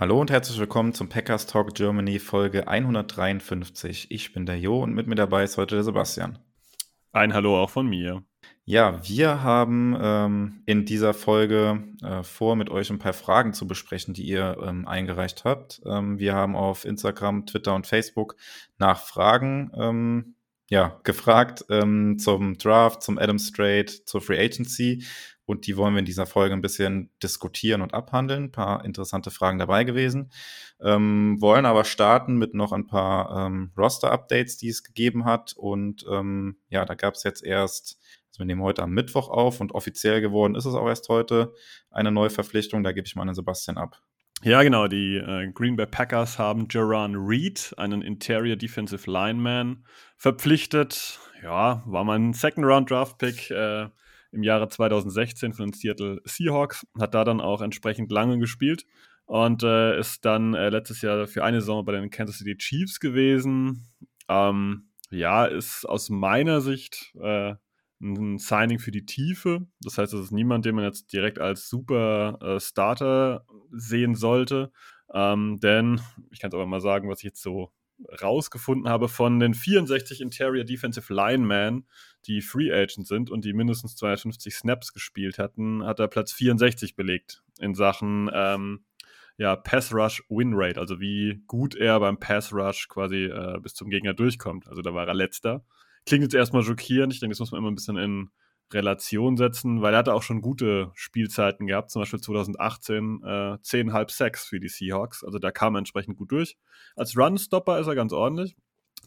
Hallo und herzlich willkommen zum Packers Talk Germany Folge 153. Ich bin der Jo und mit mir dabei ist heute der Sebastian. Ein Hallo auch von mir. Ja, wir haben ähm, in dieser Folge äh, vor, mit euch ein paar Fragen zu besprechen, die ihr ähm, eingereicht habt. Ähm, wir haben auf Instagram, Twitter und Facebook nach Fragen ähm, ja, gefragt ähm, zum Draft, zum Adam Strait, zur Free Agency. Und die wollen wir in dieser Folge ein bisschen diskutieren und abhandeln. Ein paar interessante Fragen dabei gewesen. Ähm, wollen aber starten mit noch ein paar ähm, Roster-Updates, die es gegeben hat. Und ähm, ja, da gab es jetzt erst, also wir nehmen heute am Mittwoch auf und offiziell geworden ist es auch erst heute, eine neue Verpflichtung. Da gebe ich mal an Sebastian ab. Ja, genau. Die äh, Green Bay Packers haben Jaron Reed, einen Interior Defensive Lineman, verpflichtet. Ja, war mal ein Second-Round-Draft-Pick äh, im Jahre 2016 von den Seattle Seahawks. Hat da dann auch entsprechend lange gespielt und äh, ist dann äh, letztes Jahr für eine Saison bei den Kansas City Chiefs gewesen. Ähm, ja, ist aus meiner Sicht äh, ein Signing für die Tiefe. Das heißt, es ist niemand, den man jetzt direkt als super äh, Starter sehen sollte. Ähm, denn ich kann es aber mal sagen, was ich jetzt so rausgefunden habe von den 64 Interior Defensive Linemen, die Free Agent sind und die mindestens 250 Snaps gespielt hatten, hat er Platz 64 belegt in Sachen ähm, ja, Pass Rush Win Rate, also wie gut er beim Pass Rush quasi äh, bis zum Gegner durchkommt. Also da war er letzter. Klingt jetzt erstmal schockierend. Ich denke, das muss man immer ein bisschen in Relation setzen, weil er hatte auch schon gute Spielzeiten gehabt, zum Beispiel 2018 äh, 10,5 Sacks für die Seahawks. Also da kam er entsprechend gut durch. Als Runstopper ist er ganz ordentlich.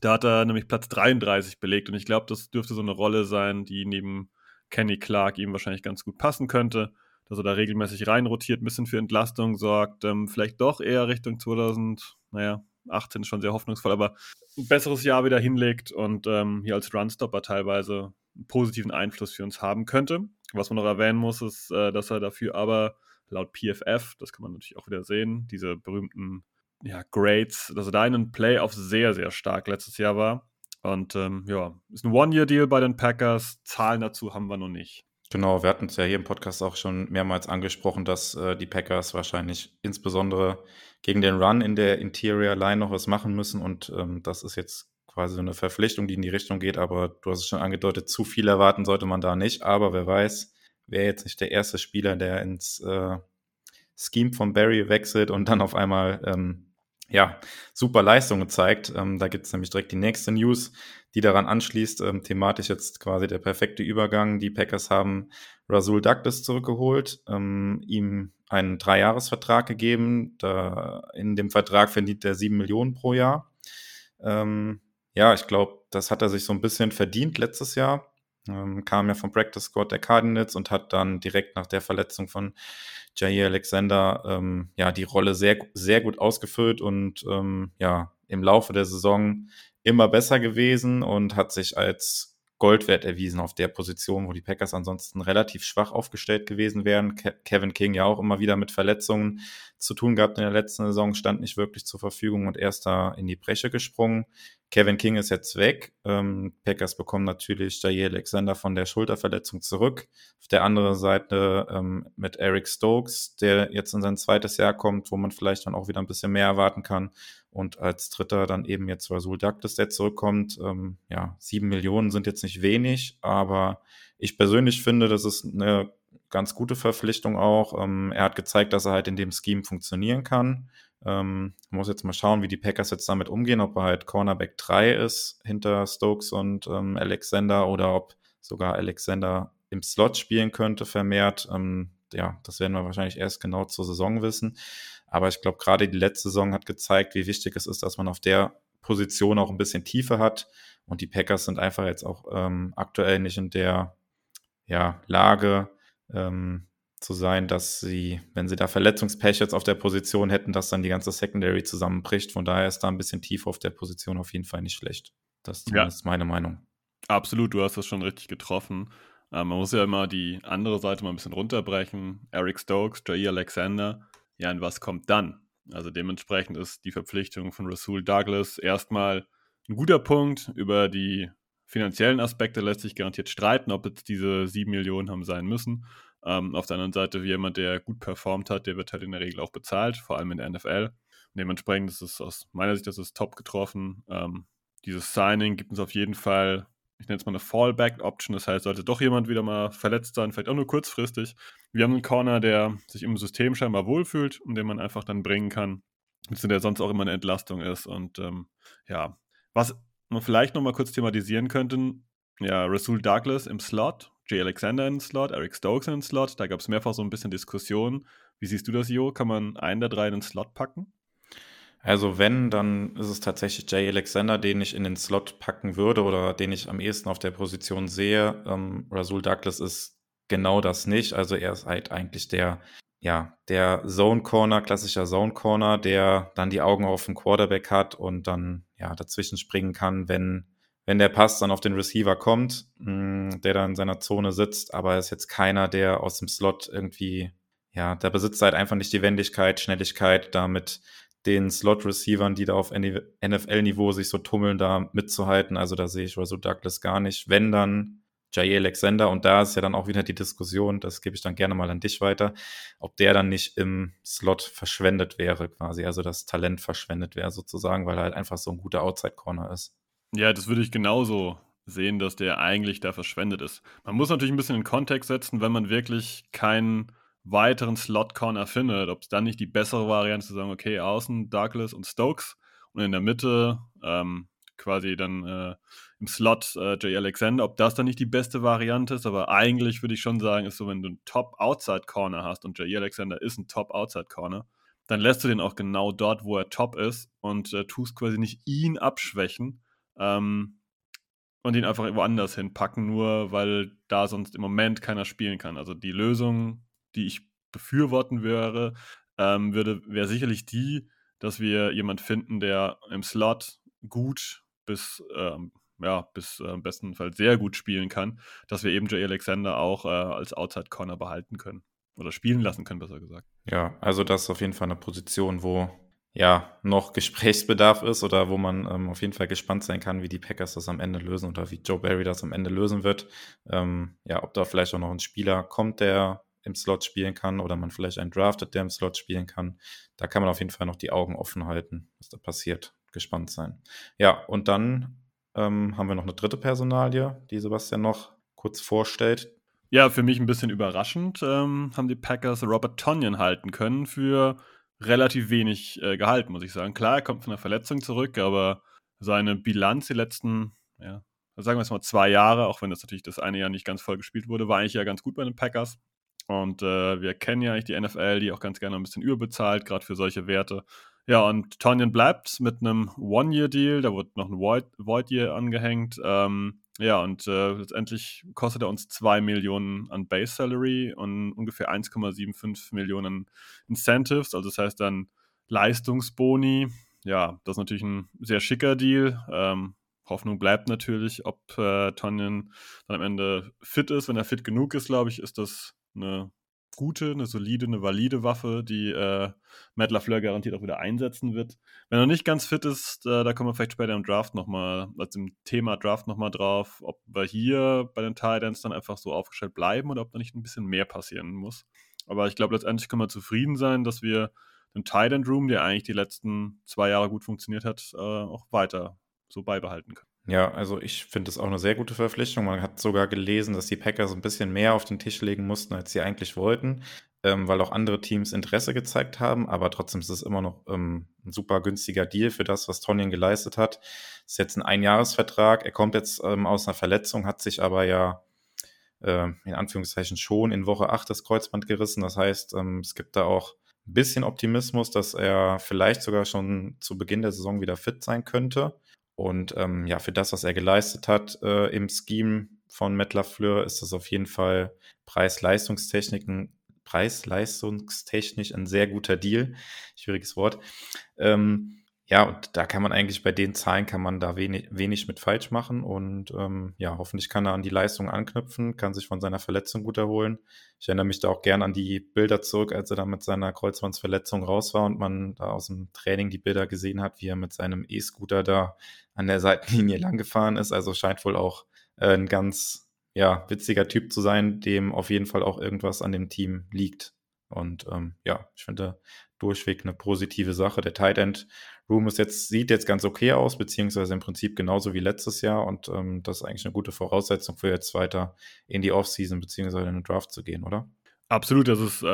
Da hat er nämlich Platz 33 belegt und ich glaube, das dürfte so eine Rolle sein, die neben Kenny Clark ihm wahrscheinlich ganz gut passen könnte, dass er da regelmäßig reinrotiert, ein bisschen für Entlastung sorgt, ähm, vielleicht doch eher Richtung 2000, naja, 18 ist schon sehr hoffnungsvoll, aber ein besseres Jahr wieder hinlegt und ähm, hier als Runstopper teilweise einen positiven Einfluss für uns haben könnte. Was man noch erwähnen muss, ist, äh, dass er dafür aber laut PFF, das kann man natürlich auch wieder sehen, diese berühmten ja, Grades, dass er da in den Playoffs sehr, sehr stark letztes Jahr war. Und ähm, ja, ist ein One-Year-Deal bei den Packers. Zahlen dazu haben wir noch nicht. Genau, wir hatten es ja hier im Podcast auch schon mehrmals angesprochen, dass äh, die Packers wahrscheinlich insbesondere gegen den Run in der Interior Line noch was machen müssen. Und ähm, das ist jetzt quasi so eine Verpflichtung, die in die Richtung geht. Aber du hast es schon angedeutet, zu viel erwarten sollte man da nicht. Aber wer weiß, wäre jetzt nicht der erste Spieler, der ins äh, Scheme von Barry wechselt und dann auf einmal ähm, ja, super Leistungen zeigt. Ähm, da gibt es nämlich direkt die nächste News, die daran anschließt. Ähm, thematisch jetzt quasi der perfekte Übergang. Die Packers haben Rasul Douglas zurückgeholt, ähm, ihm einen Dreijahresvertrag gegeben. Da, in dem Vertrag verdient er sieben Millionen pro Jahr. Ähm, ja, ich glaube, das hat er sich so ein bisschen verdient letztes Jahr. Ähm, kam ja vom Practice Squad der Cardinals und hat dann direkt nach der Verletzung von Jair Alexander ähm, ja die Rolle sehr, sehr gut ausgefüllt und ähm, ja im Laufe der Saison immer besser gewesen und hat sich als Gold wert erwiesen auf der Position, wo die Packers ansonsten relativ schwach aufgestellt gewesen wären. Ke Kevin King ja auch immer wieder mit Verletzungen zu tun gehabt in der letzten Saison, stand nicht wirklich zur Verfügung und erst da in die Breche gesprungen. Kevin King ist jetzt weg. Ähm, Packers bekommen natürlich Jair Alexander von der Schulterverletzung zurück. Auf der anderen Seite ähm, mit Eric Stokes, der jetzt in sein zweites Jahr kommt, wo man vielleicht dann auch wieder ein bisschen mehr erwarten kann. Und als dritter dann eben jetzt Rasul Douglas, der zurückkommt. Ähm, ja, sieben Millionen sind jetzt nicht wenig, aber ich persönlich finde, das ist eine ganz gute Verpflichtung auch. Ähm, er hat gezeigt, dass er halt in dem Scheme funktionieren kann. Ähm, muss jetzt mal schauen, wie die Packers jetzt damit umgehen, ob er halt Cornerback 3 ist hinter Stokes und ähm, Alexander oder ob sogar Alexander im Slot spielen könnte vermehrt. Ähm, ja, das werden wir wahrscheinlich erst genau zur Saison wissen. Aber ich glaube, gerade die letzte Saison hat gezeigt, wie wichtig es ist, dass man auf der Position auch ein bisschen Tiefe hat. Und die Packers sind einfach jetzt auch ähm, aktuell nicht in der ja, Lage, ähm, zu sein, dass sie, wenn sie da Verletzungspech jetzt auf der Position hätten, dass dann die ganze Secondary zusammenbricht. Von daher ist da ein bisschen tiefer auf der Position auf jeden Fall nicht schlecht. Das ist zumindest ja. meine Meinung. Absolut, du hast das schon richtig getroffen. Äh, man muss ja immer die andere Seite mal ein bisschen runterbrechen. Eric Stokes, Jair Alexander. Ja, und was kommt dann? Also dementsprechend ist die Verpflichtung von Rasul Douglas erstmal ein guter Punkt. Über die finanziellen Aspekte lässt sich garantiert streiten, ob jetzt diese sieben Millionen haben sein müssen. Ähm, auf der anderen Seite, wie jemand, der gut performt hat, der wird halt in der Regel auch bezahlt, vor allem in der NFL. Dementsprechend ist es aus meiner Sicht, das ist top getroffen. Ähm, dieses Signing gibt uns auf jeden Fall, ich nenne es mal eine Fallback-Option. Das heißt, sollte doch jemand wieder mal verletzt sein, vielleicht auch nur kurzfristig. Wir haben einen Corner, der sich im System scheinbar wohlfühlt und den man einfach dann bringen kann. Der sonst auch immer eine Entlastung ist. Und ähm, ja, was man vielleicht nochmal kurz thematisieren könnten, ja, Rasul Douglas im Slot, Jay Alexander in den Slot, Eric Stokes in den Slot. Da gab es mehrfach so ein bisschen Diskussionen. Wie siehst du das, Jo? Kann man einen der drei in den Slot packen? Also wenn, dann ist es tatsächlich Jay Alexander, den ich in den Slot packen würde oder den ich am ehesten auf der Position sehe. Ähm, Rasul Douglas ist genau das nicht. Also er ist halt eigentlich der, ja, der Zone Corner, klassischer Zone Corner, der dann die Augen auf den Quarterback hat und dann ja dazwischen springen kann, wenn wenn der Pass dann auf den Receiver kommt, mh, der dann in seiner Zone sitzt, aber er ist jetzt keiner, der aus dem Slot irgendwie, ja, der besitzt halt einfach nicht die Wendigkeit, Schnelligkeit, damit den Slot-Receivern, die da auf NFL-Niveau sich so tummeln, da mitzuhalten. Also da sehe ich Russell Douglas gar nicht. Wenn dann Jair Alexander, und da ist ja dann auch wieder die Diskussion, das gebe ich dann gerne mal an dich weiter, ob der dann nicht im Slot verschwendet wäre quasi, also das Talent verschwendet wäre sozusagen, weil er halt einfach so ein guter Outside-Corner ist. Ja, das würde ich genauso sehen, dass der eigentlich da verschwendet ist. Man muss natürlich ein bisschen in Kontext setzen, wenn man wirklich keinen weiteren Slot-Corner findet, ob es dann nicht die bessere Variante ist, zu sagen, okay, außen Douglas und Stokes und in der Mitte ähm, quasi dann äh, im Slot äh, Jay Alexander, ob das dann nicht die beste Variante ist, aber eigentlich würde ich schon sagen, ist so, wenn du einen Top-Outside-Corner hast und Jay Alexander ist ein Top-Outside-Corner, dann lässt du den auch genau dort, wo er top ist und äh, tust quasi nicht ihn abschwächen, ähm, und ihn einfach woanders hinpacken, nur weil da sonst im Moment keiner spielen kann. Also die Lösung, die ich befürworten wäre, ähm, würde, wäre sicherlich die, dass wir jemand finden, der im Slot gut bis, ähm, ja, bis äh, im besten Fall sehr gut spielen kann, dass wir eben Jay Alexander auch äh, als Outside Corner behalten können. Oder spielen lassen können, besser gesagt. Ja, also das ist auf jeden Fall eine Position, wo ja, noch Gesprächsbedarf ist oder wo man ähm, auf jeden Fall gespannt sein kann, wie die Packers das am Ende lösen oder wie Joe Barry das am Ende lösen wird. Ähm, ja, ob da vielleicht auch noch ein Spieler kommt, der im Slot spielen kann oder man vielleicht einen draftet, der im Slot spielen kann. Da kann man auf jeden Fall noch die Augen offen halten, was da passiert. Gespannt sein. Ja, und dann ähm, haben wir noch eine dritte Personalie, die Sebastian noch kurz vorstellt. Ja, für mich ein bisschen überraschend ähm, haben die Packers Robert Tonyan halten können für relativ wenig äh, gehalten, muss ich sagen. Klar, er kommt von einer Verletzung zurück, aber seine Bilanz die letzten, ja, sagen wir es mal zwei Jahre, auch wenn das natürlich das eine Jahr nicht ganz voll gespielt wurde, war eigentlich ja ganz gut bei den Packers. Und äh, wir kennen ja eigentlich die NFL, die auch ganz gerne ein bisschen überbezahlt, gerade für solche Werte. Ja, und Tonyan bleibt mit einem One-Year-Deal, da wird noch ein Void-Year angehängt. Ähm, ja, und äh, letztendlich kostet er uns 2 Millionen an Base Salary und ungefähr 1,75 Millionen Incentives. Also das heißt dann Leistungsboni. Ja, das ist natürlich ein sehr schicker Deal. Ähm, Hoffnung bleibt natürlich, ob äh, Tonyan dann am Ende fit ist. Wenn er fit genug ist, glaube ich, ist das eine gute, eine solide, eine valide Waffe, die äh, Matt LaFleur garantiert auch wieder einsetzen wird. Wenn er nicht ganz fit ist, äh, da kommen wir vielleicht später im Draft nochmal, also im Thema Draft nochmal drauf, ob wir hier bei den Titans dann einfach so aufgestellt bleiben oder ob da nicht ein bisschen mehr passieren muss. Aber ich glaube, letztendlich können wir zufrieden sein, dass wir den Titan Room, der eigentlich die letzten zwei Jahre gut funktioniert hat, äh, auch weiter so beibehalten können. Ja, also ich finde es auch eine sehr gute Verpflichtung. Man hat sogar gelesen, dass die Packers ein bisschen mehr auf den Tisch legen mussten, als sie eigentlich wollten, ähm, weil auch andere Teams Interesse gezeigt haben. Aber trotzdem ist es immer noch ähm, ein super günstiger Deal für das, was Tonyan geleistet hat. Ist jetzt ein Einjahresvertrag. Er kommt jetzt ähm, aus einer Verletzung, hat sich aber ja äh, in Anführungszeichen schon in Woche 8 das Kreuzband gerissen. Das heißt, ähm, es gibt da auch ein bisschen Optimismus, dass er vielleicht sogar schon zu Beginn der Saison wieder fit sein könnte. Und ähm, ja, für das, was er geleistet hat äh, im Scheme von Matt LaFleur, ist das auf jeden Fall Preis-Leistungstechnik ein, preis-leistungstechnisch ein sehr guter Deal. Schwieriges Wort. Ähm, ja, und da kann man eigentlich bei den Zahlen kann man da wenig, wenig mit falsch machen und ähm, ja, hoffentlich kann er an die Leistung anknüpfen, kann sich von seiner Verletzung gut erholen. Ich erinnere mich da auch gern an die Bilder zurück, als er da mit seiner Kreuzbandsverletzung raus war und man da aus dem Training die Bilder gesehen hat, wie er mit seinem E-Scooter da an der Seitenlinie langgefahren ist. Also scheint wohl auch äh, ein ganz ja, witziger Typ zu sein, dem auf jeden Fall auch irgendwas an dem Team liegt. Und ähm, ja, ich finde durchweg eine positive Sache. Der Tight End Room ist jetzt, sieht jetzt ganz okay aus, beziehungsweise im Prinzip genauso wie letztes Jahr. Und ähm, das ist eigentlich eine gute Voraussetzung für jetzt weiter in die Offseason beziehungsweise in den Draft zu gehen, oder? Absolut, das ist äh,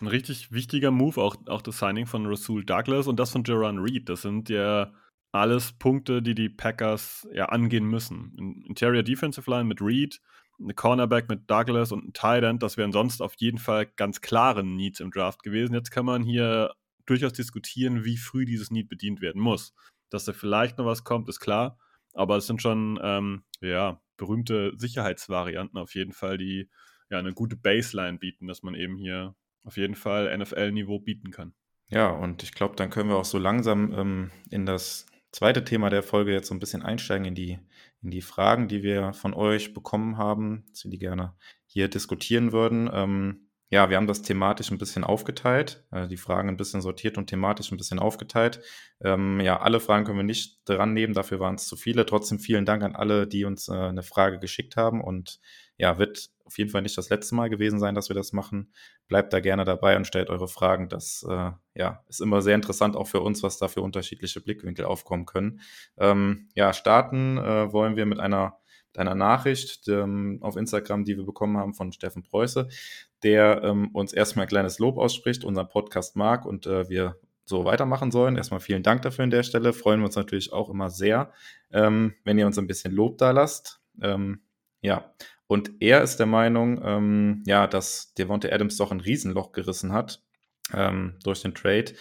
ein richtig wichtiger Move, auch, auch das Signing von Rasul Douglas und das von Jaron Reed. Das sind ja alles Punkte, die die Packers ja angehen müssen. Interior Defensive Line mit Reed, eine Cornerback mit Douglas und ein Tight End, das wären sonst auf jeden Fall ganz klare Needs im Draft gewesen. Jetzt kann man hier durchaus diskutieren, wie früh dieses Need bedient werden muss. Dass da vielleicht noch was kommt, ist klar, aber es sind schon ähm, ja, berühmte Sicherheitsvarianten auf jeden Fall, die ja eine gute Baseline bieten, dass man eben hier auf jeden Fall NFL-Niveau bieten kann. Ja, und ich glaube, dann können wir auch so langsam ähm, in das zweite Thema der Folge jetzt so ein bisschen einsteigen in die, in die Fragen, die wir von euch bekommen haben, dass wir die gerne hier diskutieren würden. Ähm, ja, wir haben das thematisch ein bisschen aufgeteilt, äh, die Fragen ein bisschen sortiert und thematisch ein bisschen aufgeteilt. Ähm, ja, alle Fragen können wir nicht dran nehmen, dafür waren es zu viele. Trotzdem vielen Dank an alle, die uns äh, eine Frage geschickt haben und ja, wird auf jeden Fall nicht das letzte Mal gewesen sein, dass wir das machen. Bleibt da gerne dabei und stellt eure Fragen. Das äh, ja, ist immer sehr interessant, auch für uns, was da für unterschiedliche Blickwinkel aufkommen können. Ähm, ja, starten äh, wollen wir mit einer, mit einer Nachricht ähm, auf Instagram, die wir bekommen haben von Steffen Preuße, der ähm, uns erstmal ein kleines Lob ausspricht, unseren Podcast mag und äh, wir so weitermachen sollen. Erstmal vielen Dank dafür an der Stelle. Freuen wir uns natürlich auch immer sehr, ähm, wenn ihr uns ein bisschen Lob da lasst. Ähm, ja, und er ist der Meinung, ähm, ja, dass Devonta Adams doch ein Riesenloch gerissen hat ähm, durch den Trade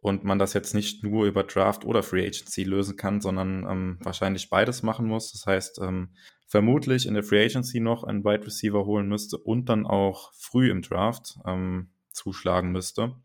und man das jetzt nicht nur über Draft oder Free Agency lösen kann, sondern ähm, wahrscheinlich beides machen muss. Das heißt, ähm, vermutlich in der Free Agency noch einen Wide Receiver holen müsste und dann auch früh im Draft ähm, zuschlagen müsste.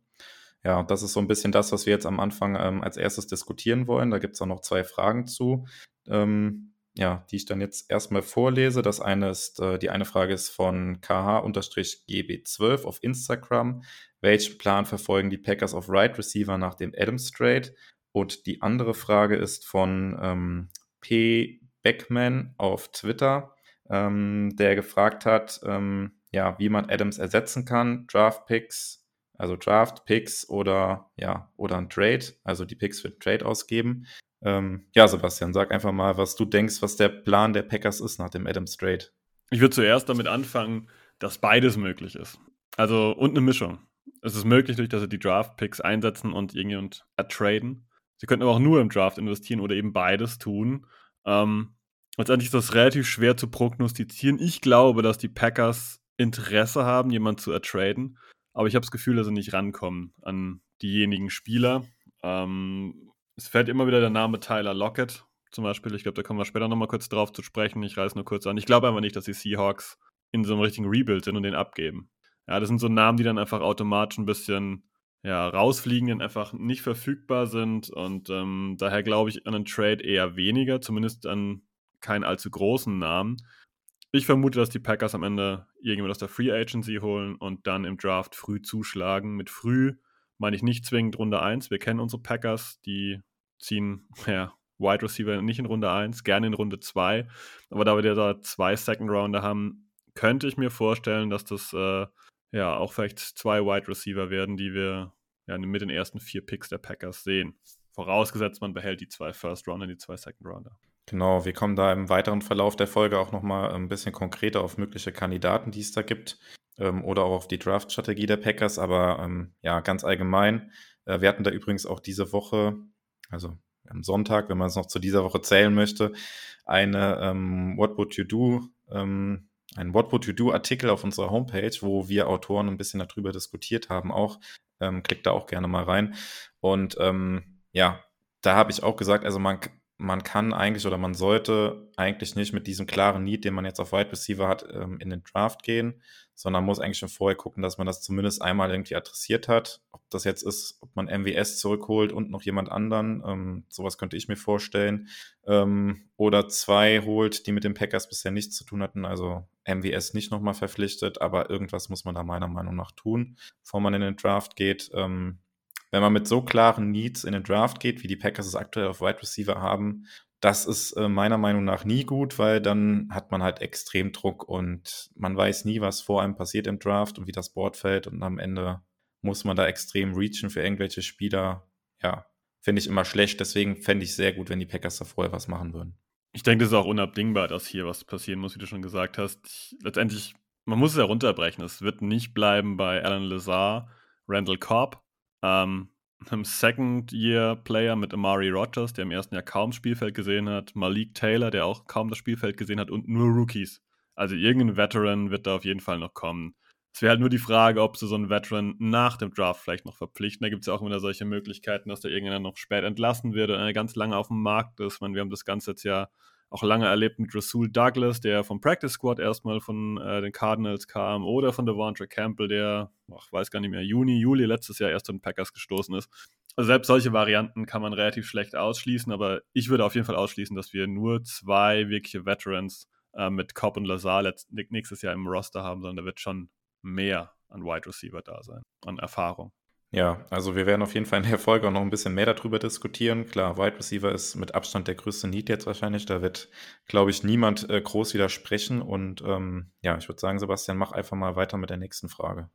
Ja, das ist so ein bisschen das, was wir jetzt am Anfang ähm, als erstes diskutieren wollen. Da gibt es auch noch zwei Fragen zu. Ähm, ja, die ich dann jetzt erstmal vorlese. Das eine ist, äh, die eine Frage ist von kh-gb12 auf Instagram. Welchen Plan verfolgen die Packers auf Right Receiver nach dem Adams Trade? Und die andere Frage ist von ähm, P. Beckman auf Twitter, ähm, der gefragt hat, ähm, ja, wie man Adams ersetzen kann. Draft Picks, also Draft Picks oder ja, oder ein Trade, also die Picks für Trade ausgeben. Ähm, ja, Sebastian, sag einfach mal, was du denkst, was der Plan der Packers ist nach dem Adams Trade. Ich würde zuerst damit anfangen, dass beides möglich ist. Also und eine Mischung. Es ist möglich, durch dass sie die Draft-Picks einsetzen und irgendjemand ertraden. Sie könnten aber auch nur im Draft investieren oder eben beides tun. Ähm, letztendlich ist das relativ schwer zu prognostizieren. Ich glaube, dass die Packers Interesse haben, jemanden zu ertraden. Aber ich habe das Gefühl, dass sie nicht rankommen an diejenigen Spieler. Ähm, es fällt immer wieder der Name Tyler Lockett zum Beispiel. Ich glaube, da kommen wir später nochmal kurz drauf zu sprechen. Ich reiße nur kurz an. Ich glaube einfach nicht, dass die Seahawks in so einem richtigen Rebuild sind und den abgeben. Ja, das sind so Namen, die dann einfach automatisch ein bisschen ja, rausfliegen, die einfach nicht verfügbar sind. Und ähm, daher glaube ich an einen Trade eher weniger, zumindest an keinen allzu großen Namen. Ich vermute, dass die Packers am Ende irgendjemand aus der Free Agency holen und dann im Draft früh zuschlagen. Mit früh meine ich nicht zwingend Runde 1. Wir kennen unsere Packers, die ziehen ja, Wide Receiver nicht in Runde 1, gerne in Runde 2. Aber da wir da zwei Second Rounder haben, könnte ich mir vorstellen, dass das äh, ja auch vielleicht zwei Wide Receiver werden, die wir ja, mit den ersten vier Picks der Packers sehen. Vorausgesetzt, man behält die zwei First Rounder, die zwei Second Rounder. Genau, wir kommen da im weiteren Verlauf der Folge auch nochmal ein bisschen konkreter auf mögliche Kandidaten, die es da gibt, ähm, oder auch auf die Draft-Strategie der Packers. Aber ähm, ja, ganz allgemein. Äh, wir hatten da übrigens auch diese Woche, also am Sonntag, wenn man es noch zu dieser Woche zählen möchte, eine ähm, What Would You Do, ähm, ein What Would You Do Artikel auf unserer Homepage, wo wir Autoren ein bisschen darüber diskutiert haben. Auch ähm, klickt da auch gerne mal rein. Und ähm, ja, da habe ich auch gesagt, also man man kann eigentlich oder man sollte eigentlich nicht mit diesem klaren Need, den man jetzt auf Wide Receiver hat, ähm, in den Draft gehen, sondern muss eigentlich schon vorher gucken, dass man das zumindest einmal irgendwie adressiert hat. Ob das jetzt ist, ob man MWS zurückholt und noch jemand anderen, ähm, sowas könnte ich mir vorstellen. Ähm, oder zwei holt, die mit den Packers bisher nichts zu tun hatten, also MWS nicht nochmal verpflichtet, aber irgendwas muss man da meiner Meinung nach tun, bevor man in den Draft geht. Ähm, wenn man mit so klaren Needs in den Draft geht, wie die Packers es aktuell auf Wide Receiver haben, das ist äh, meiner Meinung nach nie gut, weil dann hat man halt extrem Druck und man weiß nie, was vor einem passiert im Draft und wie das Board fällt und am Ende muss man da extrem reachen für irgendwelche Spieler. Ja, finde ich immer schlecht. Deswegen fände ich sehr gut, wenn die Packers da vorher was machen würden. Ich denke, das ist auch unabdingbar, dass hier was passieren muss, wie du schon gesagt hast. Ich, letztendlich, man muss es ja runterbrechen. Es wird nicht bleiben bei Alan Lazar, Randall Cobb, ähm, einem Second-Year-Player mit Amari Rogers, der im ersten Jahr kaum Spielfeld gesehen hat, Malik Taylor, der auch kaum das Spielfeld gesehen hat und nur Rookies. Also irgendein Veteran wird da auf jeden Fall noch kommen. Es wäre halt nur die Frage, ob sie so einen Veteran nach dem Draft vielleicht noch verpflichten. Da gibt es ja auch immer solche Möglichkeiten, dass da irgendeiner noch spät entlassen wird oder ganz lange auf dem Markt ist. Ich meine, wir haben das Ganze jetzt ja auch lange erlebt mit Rasul Douglas, der vom Practice Squad erstmal von äh, den Cardinals kam, oder von Devontre Campbell, der, ich weiß gar nicht mehr, Juni, Juli letztes Jahr erst zu den Packers gestoßen ist. Also selbst solche Varianten kann man relativ schlecht ausschließen, aber ich würde auf jeden Fall ausschließen, dass wir nur zwei wirkliche Veterans äh, mit Cobb und Lazar nächstes Jahr im Roster haben, sondern da wird schon mehr an Wide Receiver da sein, an Erfahrung. Ja, also wir werden auf jeden Fall in der Folge auch noch ein bisschen mehr darüber diskutieren. Klar, Wide Receiver ist mit Abstand der größte Need jetzt wahrscheinlich. Da wird, glaube ich, niemand äh, groß widersprechen. Und ähm, ja, ich würde sagen, Sebastian, mach einfach mal weiter mit der nächsten Frage.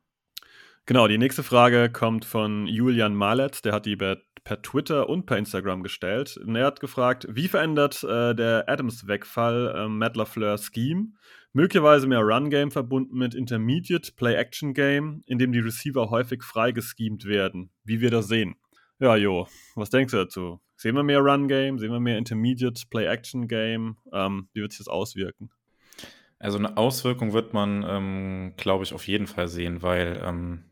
Genau, die nächste Frage kommt von Julian Maletz. Der hat die per, per Twitter und per Instagram gestellt. Und er hat gefragt, wie verändert äh, der Adams-Wegfall äh, Matt LaFleur Scheme? Möglicherweise mehr Run-Game verbunden mit Intermediate Play-Action-Game, in dem die Receiver häufig frei geschemt werden, wie wir das sehen. Ja, Jo, was denkst du dazu? Sehen wir mehr Run-Game? Sehen wir mehr Intermediate Play-Action-Game? Ähm, wie wird sich das auswirken? Also eine Auswirkung wird man, ähm, glaube ich, auf jeden Fall sehen, weil ähm,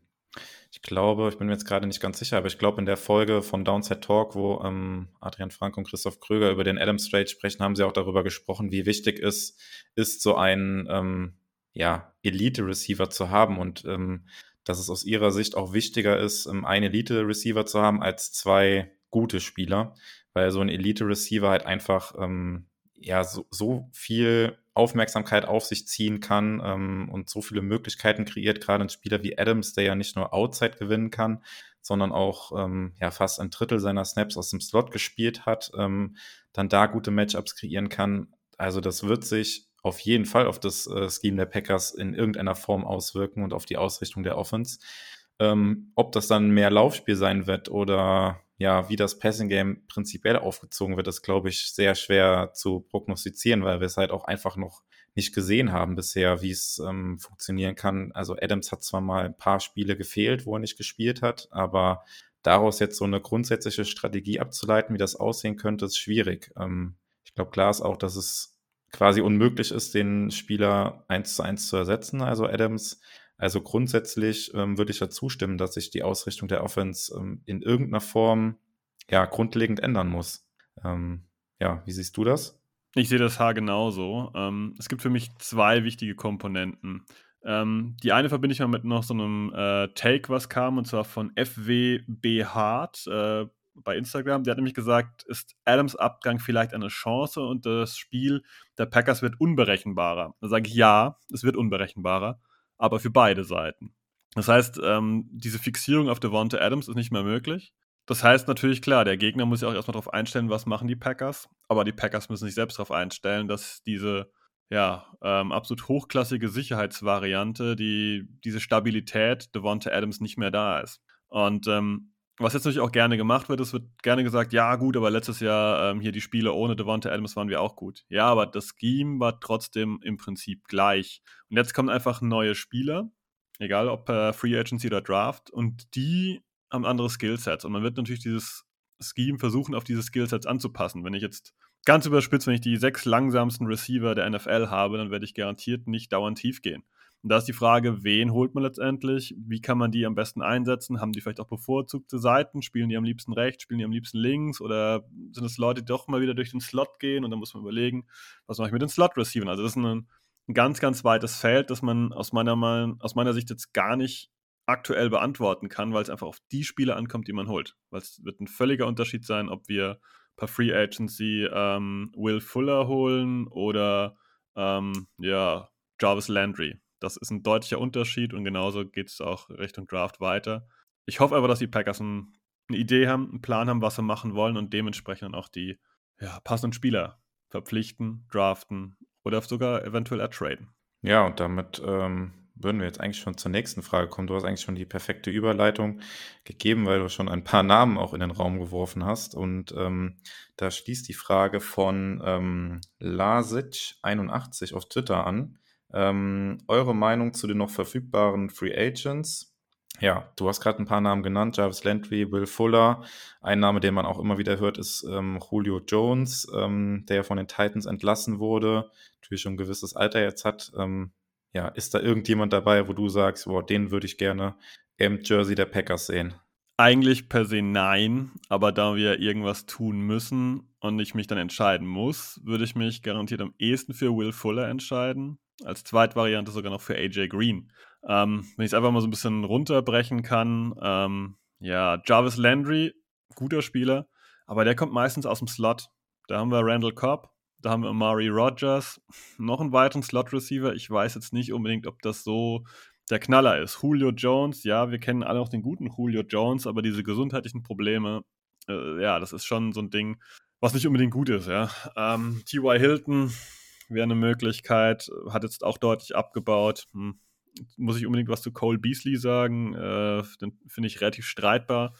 ich glaube, ich bin mir jetzt gerade nicht ganz sicher, aber ich glaube, in der Folge von Downside Talk, wo ähm, Adrian Frank und Christoph Kröger über den Adams Trade sprechen, haben sie auch darüber gesprochen, wie wichtig es ist, so einen ähm, ja, Elite-Receiver zu haben und ähm, dass es aus ihrer Sicht auch wichtiger ist, ähm, einen Elite-Receiver zu haben als zwei gute Spieler, weil so ein Elite-Receiver halt einfach ähm, ja so, so viel Aufmerksamkeit auf sich ziehen kann ähm, und so viele Möglichkeiten kreiert, gerade ein Spieler wie Adams, der ja nicht nur Outside gewinnen kann, sondern auch ähm, ja fast ein Drittel seiner Snaps aus dem Slot gespielt hat, ähm, dann da gute Matchups kreieren kann. Also das wird sich auf jeden Fall auf das äh, Scheme der Packers in irgendeiner Form auswirken und auf die Ausrichtung der Offense. Ähm, ob das dann mehr Laufspiel sein wird oder ja, wie das Passing Game prinzipiell aufgezogen wird, ist, glaube ich, sehr schwer zu prognostizieren, weil wir es halt auch einfach noch nicht gesehen haben bisher, wie es ähm, funktionieren kann. Also Adams hat zwar mal ein paar Spiele gefehlt, wo er nicht gespielt hat, aber daraus jetzt so eine grundsätzliche Strategie abzuleiten, wie das aussehen könnte, ist schwierig. Ähm, ich glaube, klar ist auch, dass es quasi unmöglich ist, den Spieler eins zu eins zu ersetzen. Also Adams also grundsätzlich ähm, würde ich ja zustimmen, dass sich die Ausrichtung der Offense ähm, in irgendeiner Form ja grundlegend ändern muss. Ähm, ja, wie siehst du das? Ich sehe das Haar genauso. Ähm, es gibt für mich zwei wichtige Komponenten. Ähm, die eine verbinde ich mal mit noch so einem äh, Take, was kam, und zwar von FWB Hart äh, bei Instagram. Der hat nämlich gesagt, ist Adams Abgang vielleicht eine Chance und das Spiel der Packers wird unberechenbarer. Da sage ich ja, es wird unberechenbarer aber für beide Seiten. Das heißt, ähm, diese Fixierung auf Devonta Adams ist nicht mehr möglich. Das heißt natürlich, klar, der Gegner muss sich auch erstmal darauf einstellen, was machen die Packers. Aber die Packers müssen sich selbst darauf einstellen, dass diese ja, ähm, absolut hochklassige Sicherheitsvariante, die, diese Stabilität Devonta Adams nicht mehr da ist. Und ähm, was jetzt natürlich auch gerne gemacht wird, es wird gerne gesagt, ja gut, aber letztes Jahr ähm, hier die Spiele ohne Devonta Adams waren wir auch gut. Ja, aber das Scheme war trotzdem im Prinzip gleich. Und jetzt kommen einfach neue Spieler, egal ob äh, Free Agency oder Draft, und die haben andere Skillsets. Und man wird natürlich dieses Scheme versuchen, auf diese Skillsets anzupassen. Wenn ich jetzt ganz überspitzt, wenn ich die sechs langsamsten Receiver der NFL habe, dann werde ich garantiert nicht dauernd tief gehen. Und da ist die Frage, wen holt man letztendlich? Wie kann man die am besten einsetzen? Haben die vielleicht auch bevorzugte Seiten? Spielen die am liebsten rechts? Spielen die am liebsten links? Oder sind es Leute, die doch mal wieder durch den Slot gehen? Und dann muss man überlegen, was mache ich mit den Slot-Receivern? Also das ist ein, ein, ganz, ganz weites Feld, das man aus meiner, aus meiner Sicht jetzt gar nicht aktuell beantworten kann, weil es einfach auf die Spiele ankommt, die man holt. Weil es wird ein völliger Unterschied sein, ob wir per Free Agency ähm, Will Fuller holen oder ähm, ja, Jarvis Landry. Das ist ein deutlicher Unterschied und genauso geht es auch Richtung Draft weiter. Ich hoffe aber, dass die Packers ein, eine Idee haben, einen Plan haben, was sie machen wollen und dementsprechend auch die ja, passenden Spieler verpflichten, draften oder sogar eventuell ertraden. Ja, und damit ähm, würden wir jetzt eigentlich schon zur nächsten Frage kommen. Du hast eigentlich schon die perfekte Überleitung gegeben, weil du schon ein paar Namen auch in den Raum geworfen hast. Und ähm, da schließt die Frage von ähm, Lasic81 auf Twitter an. Ähm, eure Meinung zu den noch verfügbaren Free Agents? Ja, du hast gerade ein paar Namen genannt, Jarvis Landry, Will Fuller. Ein Name, den man auch immer wieder hört, ist ähm, Julio Jones, ähm, der von den Titans entlassen wurde, natürlich schon ein gewisses Alter jetzt hat. Ähm, ja, ist da irgendjemand dabei, wo du sagst, boah, den würde ich gerne im Jersey der Packers sehen? Eigentlich per se nein, aber da wir irgendwas tun müssen und ich mich dann entscheiden muss, würde ich mich garantiert am ehesten für Will Fuller entscheiden. Als Zweitvariante sogar noch für AJ Green. Ähm, wenn ich es einfach mal so ein bisschen runterbrechen kann, ähm, ja, Jarvis Landry, guter Spieler, aber der kommt meistens aus dem Slot. Da haben wir Randall Cobb, da haben wir Amari Rogers, noch einen weiteren Slot-Receiver. Ich weiß jetzt nicht unbedingt, ob das so der Knaller ist. Julio Jones, ja, wir kennen alle noch den guten Julio Jones, aber diese gesundheitlichen Probleme, äh, ja, das ist schon so ein Ding, was nicht unbedingt gut ist, ja. Ähm, T.Y. Hilton wäre eine Möglichkeit, hat jetzt auch deutlich abgebaut. Hm. Muss ich unbedingt was zu Cole Beasley sagen? Äh, den finde ich relativ streitbar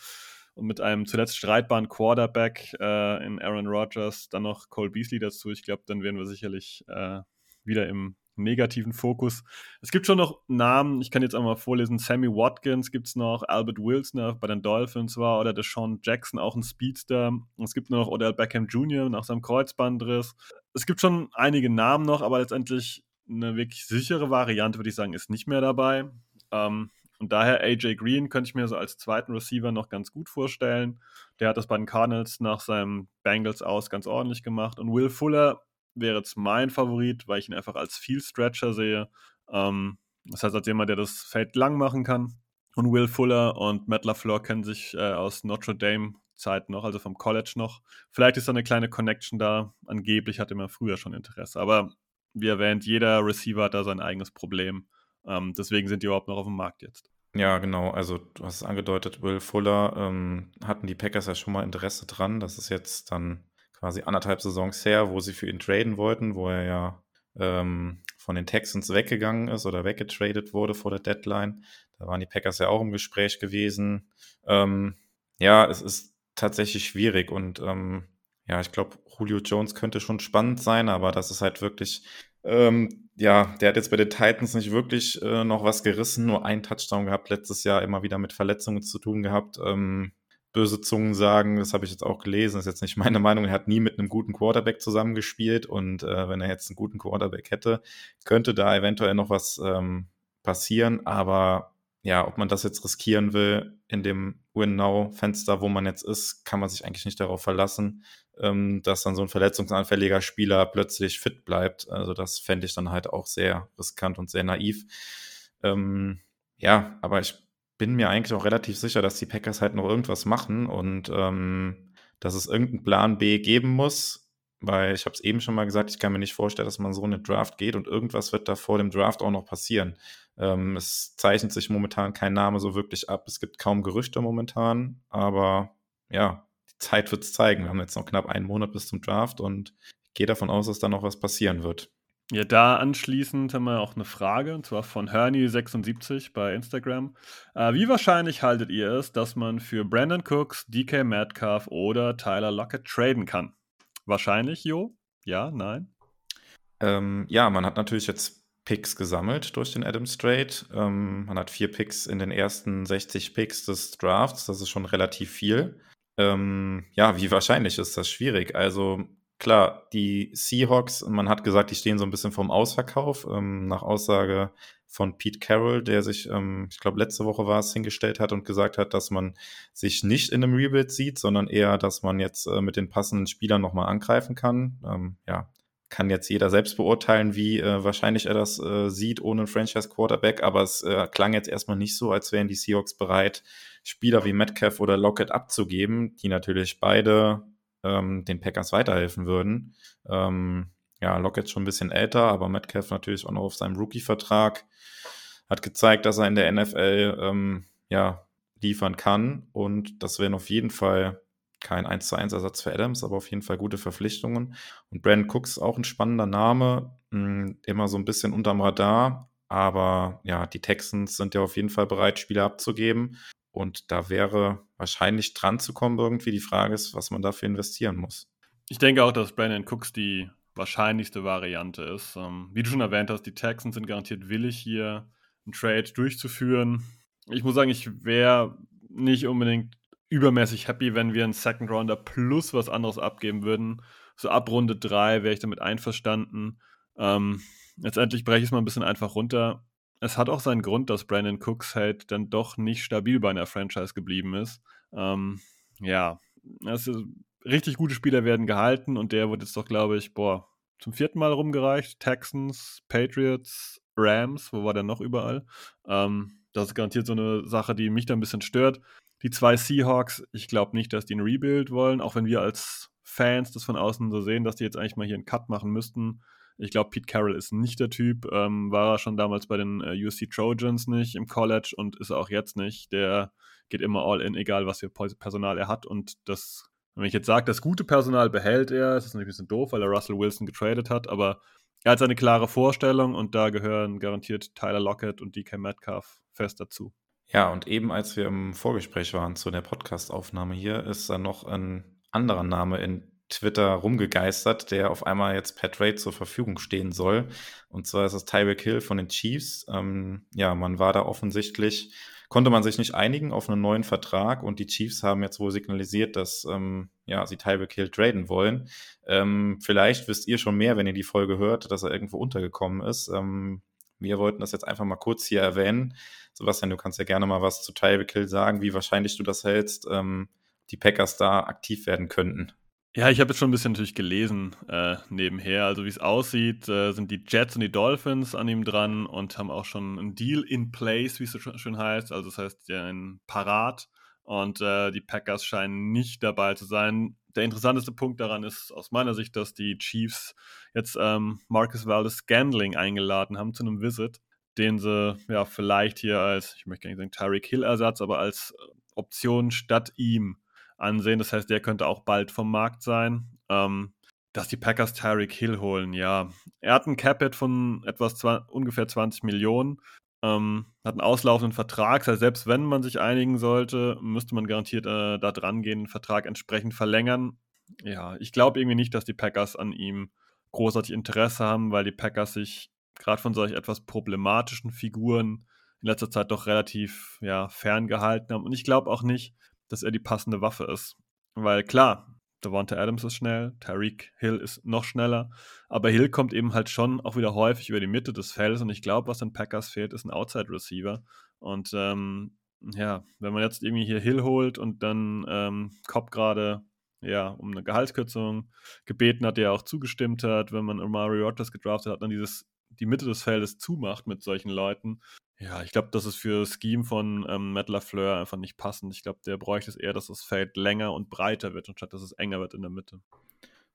und mit einem zuletzt streitbaren Quarterback äh, in Aaron Rodgers, dann noch Cole Beasley dazu. Ich glaube, dann wären wir sicherlich äh, wieder im negativen Fokus. Es gibt schon noch Namen, ich kann jetzt einmal vorlesen, Sammy Watkins gibt es noch, Albert Wilson, bei den Dolphins war, oder Deshaun Jackson, auch ein Speedster. Es gibt noch Odell Beckham Jr. nach seinem Kreuzbandriss. Es gibt schon einige Namen noch, aber letztendlich eine wirklich sichere Variante, würde ich sagen, ist nicht mehr dabei. Ähm, und daher AJ Green könnte ich mir so als zweiten Receiver noch ganz gut vorstellen. Der hat das bei den Cardinals nach seinem Bengals aus ganz ordentlich gemacht. Und Will Fuller wäre jetzt mein Favorit, weil ich ihn einfach als Field Stretcher sehe. Ähm, das heißt, als jemand, der das Feld lang machen kann. Und Will Fuller und Matt LaFleur kennen sich äh, aus Notre Dame Zeit noch, also vom College noch. Vielleicht ist da eine kleine Connection da. Angeblich hatte man früher schon Interesse. Aber wie erwähnt, jeder Receiver hat da sein eigenes Problem. Ähm, deswegen sind die überhaupt noch auf dem Markt jetzt. Ja, genau. Also du hast es angedeutet, Will Fuller ähm, hatten die Packers ja schon mal Interesse dran. Das ist jetzt dann quasi anderthalb Saisons her, wo sie für ihn traden wollten, wo er ja ähm, von den Texans weggegangen ist oder weggetradet wurde vor der Deadline. Da waren die Packers ja auch im Gespräch gewesen. Ähm, ja, es ist tatsächlich schwierig und ähm, ja, ich glaube, Julio Jones könnte schon spannend sein, aber das ist halt wirklich ähm, ja, der hat jetzt bei den Titans nicht wirklich äh, noch was gerissen, nur ein Touchdown gehabt, letztes Jahr immer wieder mit Verletzungen zu tun gehabt. Ähm, böse Zungen sagen, das habe ich jetzt auch gelesen, das ist jetzt nicht meine Meinung, er hat nie mit einem guten Quarterback zusammengespielt und äh, wenn er jetzt einen guten Quarterback hätte, könnte da eventuell noch was ähm, passieren, aber ja, ob man das jetzt riskieren will in dem Win-Now-Fenster, wo man jetzt ist, kann man sich eigentlich nicht darauf verlassen ähm, dass dann so ein verletzungsanfälliger Spieler plötzlich fit bleibt. Also das fände ich dann halt auch sehr riskant und sehr naiv. Ähm, ja, aber ich bin mir eigentlich auch relativ sicher, dass die Packers halt noch irgendwas machen und ähm, dass es irgendeinen Plan B geben muss, weil ich habe es eben schon mal gesagt, ich kann mir nicht vorstellen, dass man so eine Draft geht und irgendwas wird da vor dem Draft auch noch passieren. Ähm, es zeichnet sich momentan kein Name so wirklich ab. Es gibt kaum Gerüchte momentan, aber ja, Zeit wird es zeigen. Wir haben jetzt noch knapp einen Monat bis zum Draft und ich gehe davon aus, dass da noch was passieren wird. Ja, da anschließend haben wir auch eine Frage, und zwar von Hernie76 bei Instagram. Äh, wie wahrscheinlich haltet ihr es, dass man für Brandon Cooks, DK Metcalf oder Tyler Lockett traden kann? Wahrscheinlich, Jo? Ja, nein? Ähm, ja, man hat natürlich jetzt Picks gesammelt durch den Adams Trade. Ähm, man hat vier Picks in den ersten 60 Picks des Drafts. Das ist schon relativ viel. Ähm, ja, wie wahrscheinlich ist das schwierig? Also klar, die Seahawks, man hat gesagt, die stehen so ein bisschen vorm Ausverkauf, ähm, nach Aussage von Pete Carroll, der sich, ähm, ich glaube, letzte Woche war es, hingestellt hat und gesagt hat, dass man sich nicht in einem Rebuild sieht, sondern eher, dass man jetzt äh, mit den passenden Spielern nochmal angreifen kann. Ähm, ja, kann jetzt jeder selbst beurteilen, wie äh, wahrscheinlich er das äh, sieht ohne einen Franchise-Quarterback, aber es äh, klang jetzt erstmal nicht so, als wären die Seahawks bereit, Spieler wie Metcalf oder Lockett abzugeben, die natürlich beide ähm, den Packers weiterhelfen würden. Ähm, ja, Lockett schon ein bisschen älter, aber Metcalf natürlich auch noch auf seinem Rookie-Vertrag. Hat gezeigt, dass er in der NFL ähm, ja, liefern kann und das wären auf jeden Fall kein 1 zu 1 Ersatz für Adams, aber auf jeden Fall gute Verpflichtungen. Und Brandon Cooks auch ein spannender Name, mh, hm, immer so ein bisschen unterm Radar, aber ja, die Texans sind ja auf jeden Fall bereit, Spieler abzugeben. Und da wäre wahrscheinlich dran zu kommen irgendwie. Die Frage ist, was man dafür investieren muss. Ich denke auch, dass Brandon Cooks die wahrscheinlichste Variante ist. Ähm, wie du schon erwähnt hast, die Texans sind garantiert willig, hier einen Trade durchzuführen. Ich muss sagen, ich wäre nicht unbedingt übermäßig happy, wenn wir einen Second Rounder plus was anderes abgeben würden. So ab Runde 3 wäre ich damit einverstanden. Ähm, letztendlich breche ich es mal ein bisschen einfach runter. Es hat auch seinen Grund, dass Brandon Cooks halt dann doch nicht stabil bei einer Franchise geblieben ist. Ähm, ja, also richtig gute Spieler werden gehalten und der wird jetzt doch, glaube ich, boah, zum vierten Mal rumgereicht. Texans, Patriots, Rams, wo war der noch überall? Ähm, das ist garantiert so eine Sache, die mich da ein bisschen stört. Die zwei Seahawks, ich glaube nicht, dass die ein Rebuild wollen, auch wenn wir als Fans das von außen so sehen, dass die jetzt eigentlich mal hier einen Cut machen müssten. Ich glaube, Pete Carroll ist nicht der Typ. Ähm, war er schon damals bei den äh, UC Trojans nicht im College und ist er auch jetzt nicht. Der geht immer all in, egal was für Personal er hat. Und das, wenn ich jetzt sage, das gute Personal behält er, das ist natürlich ein bisschen doof, weil er Russell Wilson getradet hat, aber er hat seine klare Vorstellung und da gehören garantiert Tyler Lockett und DK Metcalf fest dazu. Ja, und eben als wir im Vorgespräch waren zu der Podcast-Aufnahme hier, ist da noch ein anderer Name in Twitter rumgegeistert, der auf einmal jetzt per Trade zur Verfügung stehen soll. Und zwar ist es Tyreek Hill von den Chiefs. Ähm, ja, man war da offensichtlich, konnte man sich nicht einigen auf einen neuen Vertrag und die Chiefs haben jetzt wohl signalisiert, dass ähm, ja, sie Tyreek Hill traden wollen. Ähm, vielleicht wisst ihr schon mehr, wenn ihr die Folge hört, dass er irgendwo untergekommen ist. Ähm, wir wollten das jetzt einfach mal kurz hier erwähnen. Sebastian, du kannst ja gerne mal was zu Tyreek Hill sagen, wie wahrscheinlich du das hältst, ähm, die Packers da aktiv werden könnten. Ja, ich habe jetzt schon ein bisschen natürlich gelesen äh, nebenher. Also wie es aussieht, äh, sind die Jets und die Dolphins an ihm dran und haben auch schon einen Deal in place, wie es so schön heißt. Also das heißt, ein Parat. Und äh, die Packers scheinen nicht dabei zu sein. Der interessanteste Punkt daran ist aus meiner Sicht, dass die Chiefs jetzt ähm, Marcus Valdez Scandling eingeladen haben zu einem Visit den sie ja vielleicht hier als, ich möchte gar nicht sagen Tyreek Hill-Ersatz, aber als äh, Option statt ihm ansehen. Das heißt, der könnte auch bald vom Markt sein. Ähm, dass die Packers Tyreek Hill holen, ja. Er hat ein Capit von etwas ungefähr 20 Millionen, ähm, hat einen auslaufenden Vertrag. Das heißt, selbst wenn man sich einigen sollte, müsste man garantiert äh, da dran gehen, den Vertrag entsprechend verlängern. Ja, ich glaube irgendwie nicht, dass die Packers an ihm großartig Interesse haben, weil die Packers sich gerade von solch etwas problematischen Figuren in letzter Zeit doch relativ ja, ferngehalten haben. Und ich glaube auch nicht, dass er die passende Waffe ist. Weil klar, Devonta Adams ist schnell, Tariq Hill ist noch schneller, aber Hill kommt eben halt schon auch wieder häufig über die Mitte des Feldes und ich glaube, was den Packers fehlt, ist ein Outside-Receiver. Und ähm, ja, wenn man jetzt irgendwie hier Hill holt und dann ähm, Cobb gerade ja, um eine Gehaltskürzung gebeten hat, der auch zugestimmt hat, wenn man Mario Rogers gedraftet hat, dann dieses die Mitte des Feldes zumacht mit solchen Leuten. Ja, ich glaube, das ist für Scheme von ähm, Matt LaFleur einfach nicht passend. Ich glaube, der bräuchte es eher, dass das Feld länger und breiter wird, anstatt dass es enger wird in der Mitte.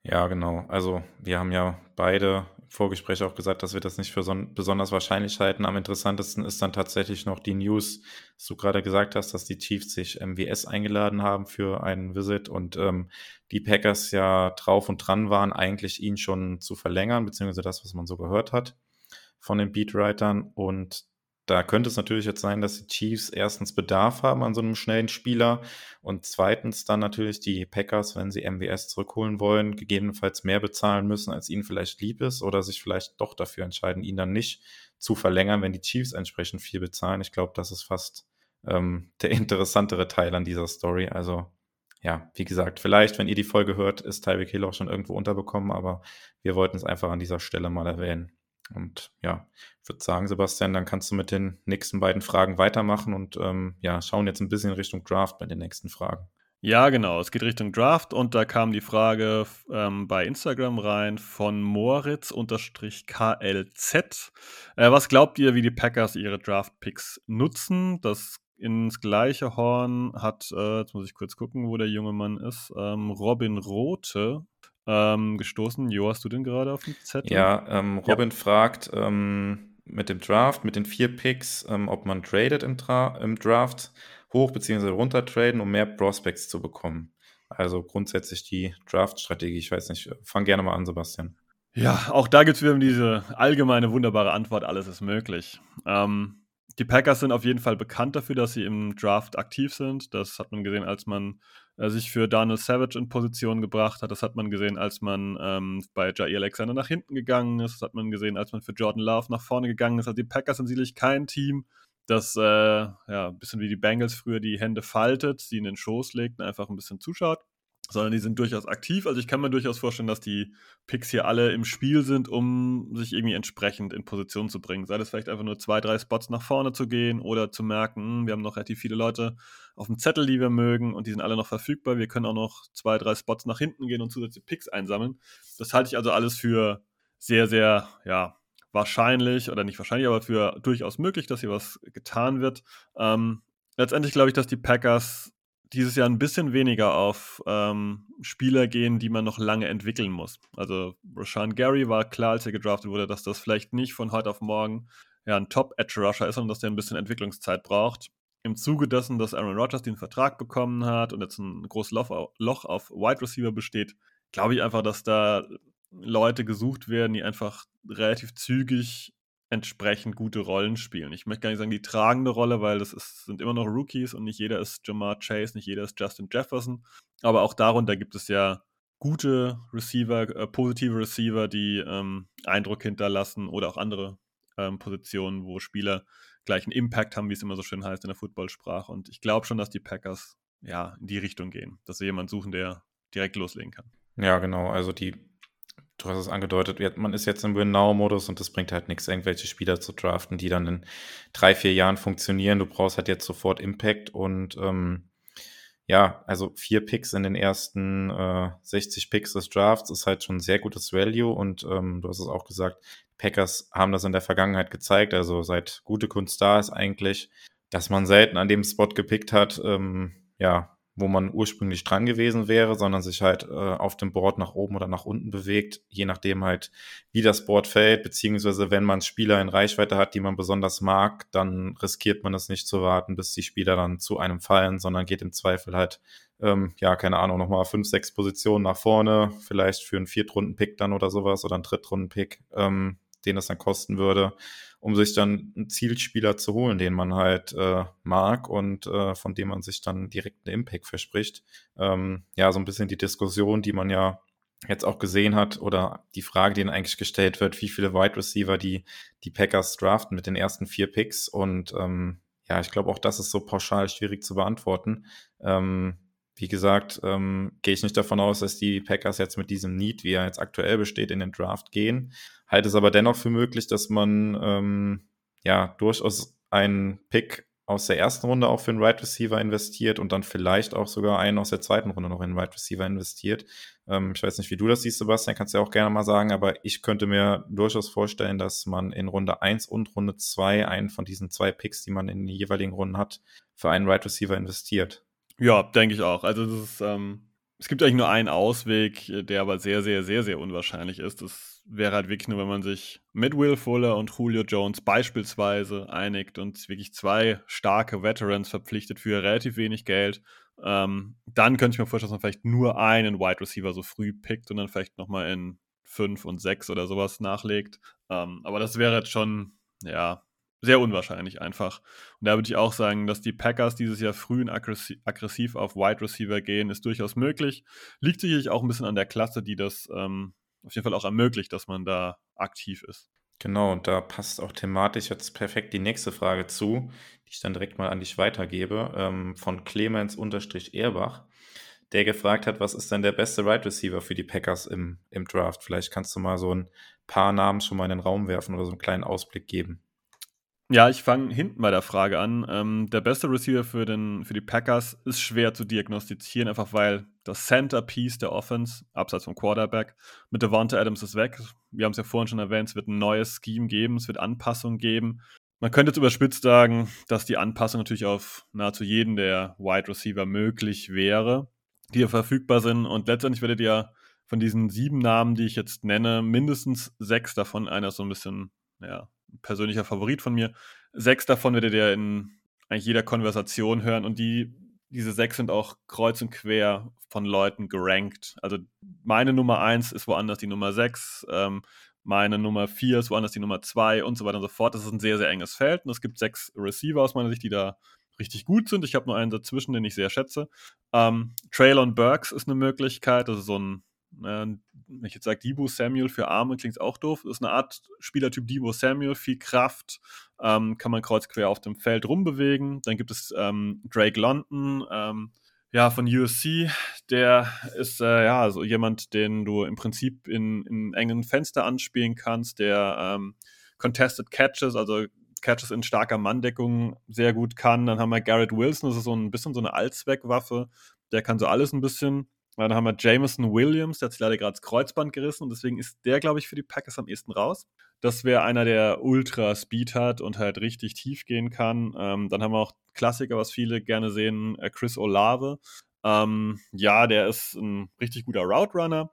Ja, genau. Also wir haben ja beide im Vorgespräch auch gesagt, dass wir das nicht für so besonders wahrscheinlich halten. Am interessantesten ist dann tatsächlich noch die News, dass du gerade gesagt hast, dass die Chiefs sich MWS eingeladen haben für einen Visit und ähm, die Packers ja drauf und dran waren, eigentlich ihn schon zu verlängern, beziehungsweise das, was man so gehört hat von den Beatwritern. Und da könnte es natürlich jetzt sein, dass die Chiefs erstens Bedarf haben an so einem schnellen Spieler und zweitens dann natürlich die Packers, wenn sie MWS zurückholen wollen, gegebenenfalls mehr bezahlen müssen, als ihnen vielleicht lieb ist oder sich vielleicht doch dafür entscheiden, ihn dann nicht zu verlängern, wenn die Chiefs entsprechend viel bezahlen. Ich glaube, das ist fast ähm, der interessantere Teil an dieser Story. Also ja, wie gesagt, vielleicht, wenn ihr die Folge hört, ist Tyreek Hill auch schon irgendwo unterbekommen, aber wir wollten es einfach an dieser Stelle mal erwähnen. Und ja, ich würde sagen, Sebastian, dann kannst du mit den nächsten beiden Fragen weitermachen und ähm, ja, schauen jetzt ein bisschen Richtung Draft bei den nächsten Fragen. Ja, genau. Es geht Richtung Draft und da kam die Frage ähm, bei Instagram rein von Moritz-KLZ. Äh, was glaubt ihr, wie die Packers ihre Draft-Picks nutzen? Das ins gleiche Horn hat, äh, jetzt muss ich kurz gucken, wo der junge Mann ist, ähm, Robin Rote ähm, gestoßen. Jo, hast du den gerade auf dem Zettel? Ja, ähm, Robin ja. fragt ähm, mit dem Draft, mit den vier Picks, ähm, ob man tradet im, im Draft hoch bzw. runter traden, um mehr Prospects zu bekommen. Also grundsätzlich die Draft-Strategie. Ich weiß nicht, fang gerne mal an, Sebastian. Ja, auch da gibt es wieder diese allgemeine wunderbare Antwort, alles ist möglich. Ähm, die Packers sind auf jeden Fall bekannt dafür, dass sie im Draft aktiv sind. Das hat man gesehen, als man sich für Daniel Savage in Position gebracht hat. Das hat man gesehen, als man ähm, bei Jair Alexander nach hinten gegangen ist. Das hat man gesehen, als man für Jordan Love nach vorne gegangen ist. Also die Packers sind sicherlich kein Team, das äh, ja, ein bisschen wie die Bengals früher die Hände faltet, sie in den Schoß legt und einfach ein bisschen zuschaut, sondern die sind durchaus aktiv. Also ich kann mir durchaus vorstellen, dass die Picks hier alle im Spiel sind, um sich irgendwie entsprechend in Position zu bringen. Sei das vielleicht einfach nur zwei, drei Spots nach vorne zu gehen oder zu merken, hm, wir haben noch relativ viele Leute auf dem Zettel, die wir mögen und die sind alle noch verfügbar. Wir können auch noch zwei, drei Spots nach hinten gehen und zusätzliche Picks einsammeln. Das halte ich also alles für sehr, sehr, ja, wahrscheinlich oder nicht wahrscheinlich, aber für durchaus möglich, dass hier was getan wird. Ähm, letztendlich glaube ich, dass die Packers dieses Jahr ein bisschen weniger auf ähm, Spieler gehen, die man noch lange entwickeln muss. Also Rashawn Gary war klar, als er gedraftet wurde, dass das vielleicht nicht von heute auf morgen ja, ein Top-Edge-Rusher ist, sondern dass der ein bisschen Entwicklungszeit braucht. Im Zuge dessen, dass Aaron Rodgers den Vertrag bekommen hat und jetzt ein großes Loch auf Wide Receiver besteht, glaube ich einfach, dass da Leute gesucht werden, die einfach relativ zügig entsprechend gute Rollen spielen. Ich möchte gar nicht sagen die tragende Rolle, weil das ist, sind immer noch Rookies und nicht jeder ist Jamar Chase, nicht jeder ist Justin Jefferson. Aber auch darunter gibt es ja gute Receiver, äh, positive Receiver, die ähm, Eindruck hinterlassen oder auch andere ähm, Positionen, wo Spieler gleichen Impact haben, wie es immer so schön heißt in der Footballsprache. Und ich glaube schon, dass die Packers ja in die Richtung gehen, dass sie jemanden suchen, der direkt loslegen kann. Ja, genau. Also die du hast es angedeutet, man ist jetzt im Win-Now-Modus und das bringt halt nichts, irgendwelche Spieler zu draften, die dann in drei, vier Jahren funktionieren. Du brauchst halt jetzt sofort Impact und ähm, ja, also vier Picks in den ersten äh, 60 Picks des Drafts ist halt schon sehr gutes Value und ähm, du hast es auch gesagt, Packers haben das in der Vergangenheit gezeigt, also seit gute Kunst da ist eigentlich, dass man selten an dem Spot gepickt hat, ähm, ja, wo man ursprünglich dran gewesen wäre, sondern sich halt äh, auf dem Board nach oben oder nach unten bewegt, je nachdem halt, wie das Board fällt, beziehungsweise wenn man Spieler in Reichweite hat, die man besonders mag, dann riskiert man es nicht zu warten, bis die Spieler dann zu einem fallen, sondern geht im Zweifel halt, ähm, ja, keine Ahnung, nochmal fünf, sechs Positionen nach vorne, vielleicht für einen Viertrunden-Pick dann oder sowas oder einen Drittrunden-Pick, ähm, den es dann kosten würde um sich dann einen Zielspieler zu holen, den man halt äh, mag und äh, von dem man sich dann direkt einen Impact verspricht. Ähm, ja, so ein bisschen die Diskussion, die man ja jetzt auch gesehen hat oder die Frage, die eigentlich gestellt wird, wie viele Wide Receiver die, die Packers draften mit den ersten vier Picks und ähm, ja, ich glaube auch das ist so pauschal schwierig zu beantworten. Ähm, wie gesagt, ähm, gehe ich nicht davon aus, dass die Packers jetzt mit diesem Need, wie er jetzt aktuell besteht, in den Draft gehen. Halte es aber dennoch für möglich, dass man ähm, ja durchaus einen Pick aus der ersten Runde auch für einen Wide right Receiver investiert und dann vielleicht auch sogar einen aus der zweiten Runde noch in einen Wide right Receiver investiert. Ähm, ich weiß nicht, wie du das siehst, Sebastian, kannst du ja auch gerne mal sagen, aber ich könnte mir durchaus vorstellen, dass man in Runde 1 und Runde 2 einen von diesen zwei Picks, die man in den jeweiligen Runden hat, für einen Wide right Receiver investiert. Ja, denke ich auch. Also das ist, ähm, es gibt eigentlich nur einen Ausweg, der aber sehr, sehr, sehr, sehr unwahrscheinlich ist. Das wäre halt wirklich nur, wenn man sich mit Will Fuller und Julio Jones beispielsweise einigt und wirklich zwei starke Veterans verpflichtet für relativ wenig Geld. Ähm, dann könnte ich mir vorstellen, dass man vielleicht nur einen Wide Receiver so früh pickt und dann vielleicht nochmal in fünf und sechs oder sowas nachlegt. Ähm, aber das wäre jetzt schon, ja, sehr unwahrscheinlich einfach. Und da würde ich auch sagen, dass die Packers dieses Jahr früh und aggressiv auf Wide Receiver gehen, ist durchaus möglich. Liegt sicherlich auch ein bisschen an der Klasse, die das ähm, auf jeden Fall auch ermöglicht, dass man da aktiv ist. Genau, und da passt auch thematisch jetzt perfekt die nächste Frage zu, die ich dann direkt mal an dich weitergebe, ähm, von Clemens-Ehrbach. der gefragt hat, was ist denn der beste Right Receiver für die Packers im, im Draft? Vielleicht kannst du mal so ein paar Namen schon mal in den Raum werfen oder so einen kleinen Ausblick geben. Ja, ich fange hinten bei der Frage an. Ähm, der beste Receiver für, den, für die Packers ist schwer zu diagnostizieren, einfach weil das Centerpiece der Offense, abseits vom Quarterback, mit Devonta Adams ist weg. Wir haben es ja vorhin schon erwähnt, es wird ein neues Scheme geben, es wird Anpassungen geben. Man könnte jetzt überspitzt sagen, dass die Anpassung natürlich auf nahezu jeden der Wide Receiver möglich wäre, die ja verfügbar sind. Und letztendlich werdet ihr von diesen sieben Namen, die ich jetzt nenne, mindestens sechs davon, einer so ein bisschen, ja, persönlicher Favorit von mir. Sechs davon werdet ihr in eigentlich jeder Konversation hören und die, diese sechs sind auch kreuz und quer von Leuten gerankt. Also meine Nummer eins ist woanders die Nummer sechs, ähm, meine Nummer vier ist woanders die Nummer zwei und so weiter und so fort. Das ist ein sehr, sehr enges Feld und es gibt sechs Receiver aus meiner Sicht, die da richtig gut sind. Ich habe nur einen dazwischen, den ich sehr schätze. Ähm, Traylon Burks ist eine Möglichkeit, das ist so ein wenn ich jetzt sage Debo Samuel für Arme, klingt auch doof. Das ist eine Art Spielertyp Debo Samuel, viel Kraft, ähm, kann man kreuzquer auf dem Feld rumbewegen. Dann gibt es ähm, Drake London, ähm, ja, von USC. Der ist äh, ja so jemand, den du im Prinzip in, in engen Fenster anspielen kannst, der ähm, Contested Catches, also Catches in starker Manndeckung sehr gut kann. Dann haben wir Garrett Wilson, das ist so ein bisschen so eine Allzweckwaffe. Der kann so alles ein bisschen. Dann haben wir Jameson Williams, der hat sich leider gerade das Kreuzband gerissen und deswegen ist der, glaube ich, für die Packers am ehesten raus. Das wäre einer, der Ultra Speed hat und halt richtig tief gehen kann. Ähm, dann haben wir auch Klassiker, was viele gerne sehen, äh, Chris Olave. Ähm, ja, der ist ein richtig guter Route Runner,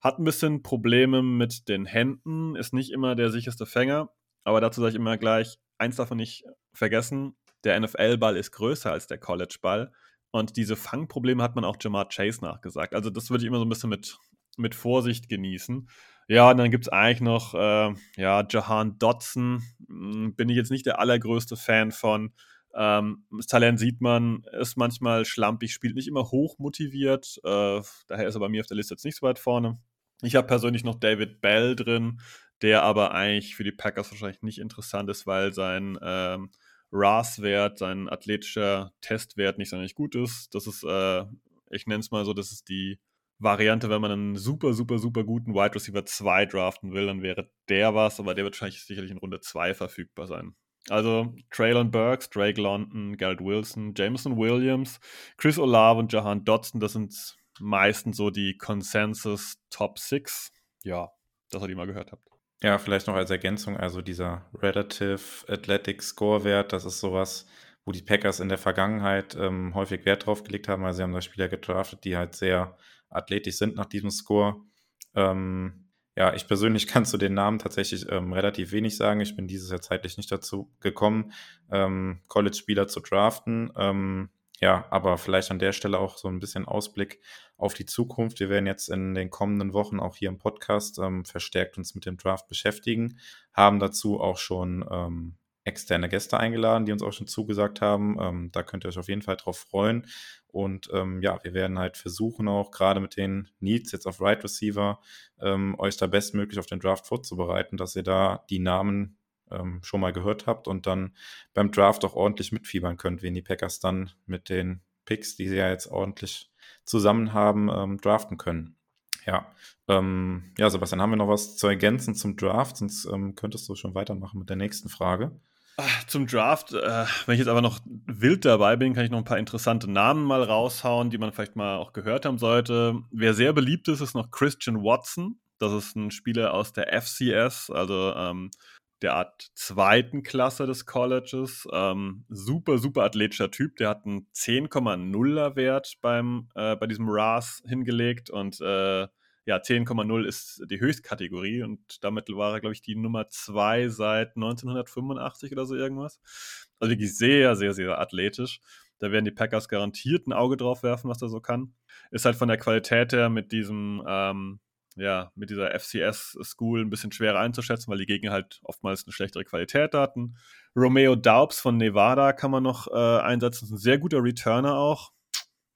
hat ein bisschen Probleme mit den Händen, ist nicht immer der sicherste Fänger, aber dazu sage ich immer gleich, eins davon nicht vergessen, der NFL-Ball ist größer als der College-Ball. Und diese Fangprobleme hat man auch Jamar Chase nachgesagt. Also das würde ich immer so ein bisschen mit, mit Vorsicht genießen. Ja, und dann gibt es eigentlich noch äh, ja, Jahan Dotson. Hm, bin ich jetzt nicht der allergrößte Fan von. Ähm, das Talent sieht man, ist manchmal schlampig, spielt nicht immer hoch motiviert. Äh, daher ist er bei mir auf der Liste jetzt nicht so weit vorne. Ich habe persönlich noch David Bell drin, der aber eigentlich für die Packers wahrscheinlich nicht interessant ist, weil sein ähm, RAS-Wert, sein athletischer Testwert nicht sonderlich gut ist. Das ist, äh, ich nenne es mal so, das ist die Variante, wenn man einen super, super, super guten Wide Receiver 2 draften will, dann wäre der was, aber der wird wahrscheinlich sicherlich in Runde 2 verfügbar sein. Also Traylon Burks, Drake London, Garrett Wilson, Jameson Williams, Chris Olave und Jahan Dodson, das sind meistens so die Consensus Top 6. Ja, dass ihr mal gehört habt. Ja, vielleicht noch als Ergänzung, also dieser Relative Athletic Score Wert, das ist sowas, wo die Packers in der Vergangenheit ähm, häufig Wert drauf gelegt haben. Also sie haben da Spieler gedraftet, die halt sehr athletisch sind nach diesem Score. Ähm, ja, ich persönlich kann zu den Namen tatsächlich ähm, relativ wenig sagen. Ich bin dieses Jahr zeitlich nicht dazu gekommen, ähm, College-Spieler zu draften. Ja, aber vielleicht an der Stelle auch so ein bisschen Ausblick auf die Zukunft. Wir werden jetzt in den kommenden Wochen auch hier im Podcast ähm, verstärkt uns mit dem Draft beschäftigen, haben dazu auch schon ähm, externe Gäste eingeladen, die uns auch schon zugesagt haben. Ähm, da könnt ihr euch auf jeden Fall drauf freuen. Und ähm, ja, wir werden halt versuchen, auch gerade mit den Needs jetzt auf Right Receiver, ähm, euch da bestmöglich auf den Draft vorzubereiten, dass ihr da die Namen ähm, schon mal gehört habt und dann beim Draft auch ordentlich mitfiebern könnt, wen die Packers dann mit den Picks, die sie ja jetzt ordentlich zusammen haben, ähm, draften können. Ja, ähm, ja, Sebastian, haben wir noch was zu ergänzen zum Draft? Sonst ähm, könntest du schon weitermachen mit der nächsten Frage. Zum Draft, äh, wenn ich jetzt aber noch wild dabei bin, kann ich noch ein paar interessante Namen mal raushauen, die man vielleicht mal auch gehört haben sollte. Wer sehr beliebt ist, ist noch Christian Watson. Das ist ein Spieler aus der FCS, also ähm, der Art zweiten Klasse des Colleges. Ähm, super, super athletischer Typ. Der hat einen 10,0er Wert beim, äh, bei diesem RAS hingelegt und äh, ja, 10,0 ist die Höchstkategorie und damit war er, glaube ich, die Nummer 2 seit 1985 oder so irgendwas. Also wirklich sehr, sehr, sehr athletisch. Da werden die Packers garantiert ein Auge drauf werfen, was er so kann. Ist halt von der Qualität her mit diesem ähm, ja, mit dieser FCS-School ein bisschen schwerer einzuschätzen, weil die Gegner halt oftmals eine schlechtere Qualität hatten. Romeo Daubs von Nevada kann man noch äh, einsetzen. ist ein sehr guter Returner auch.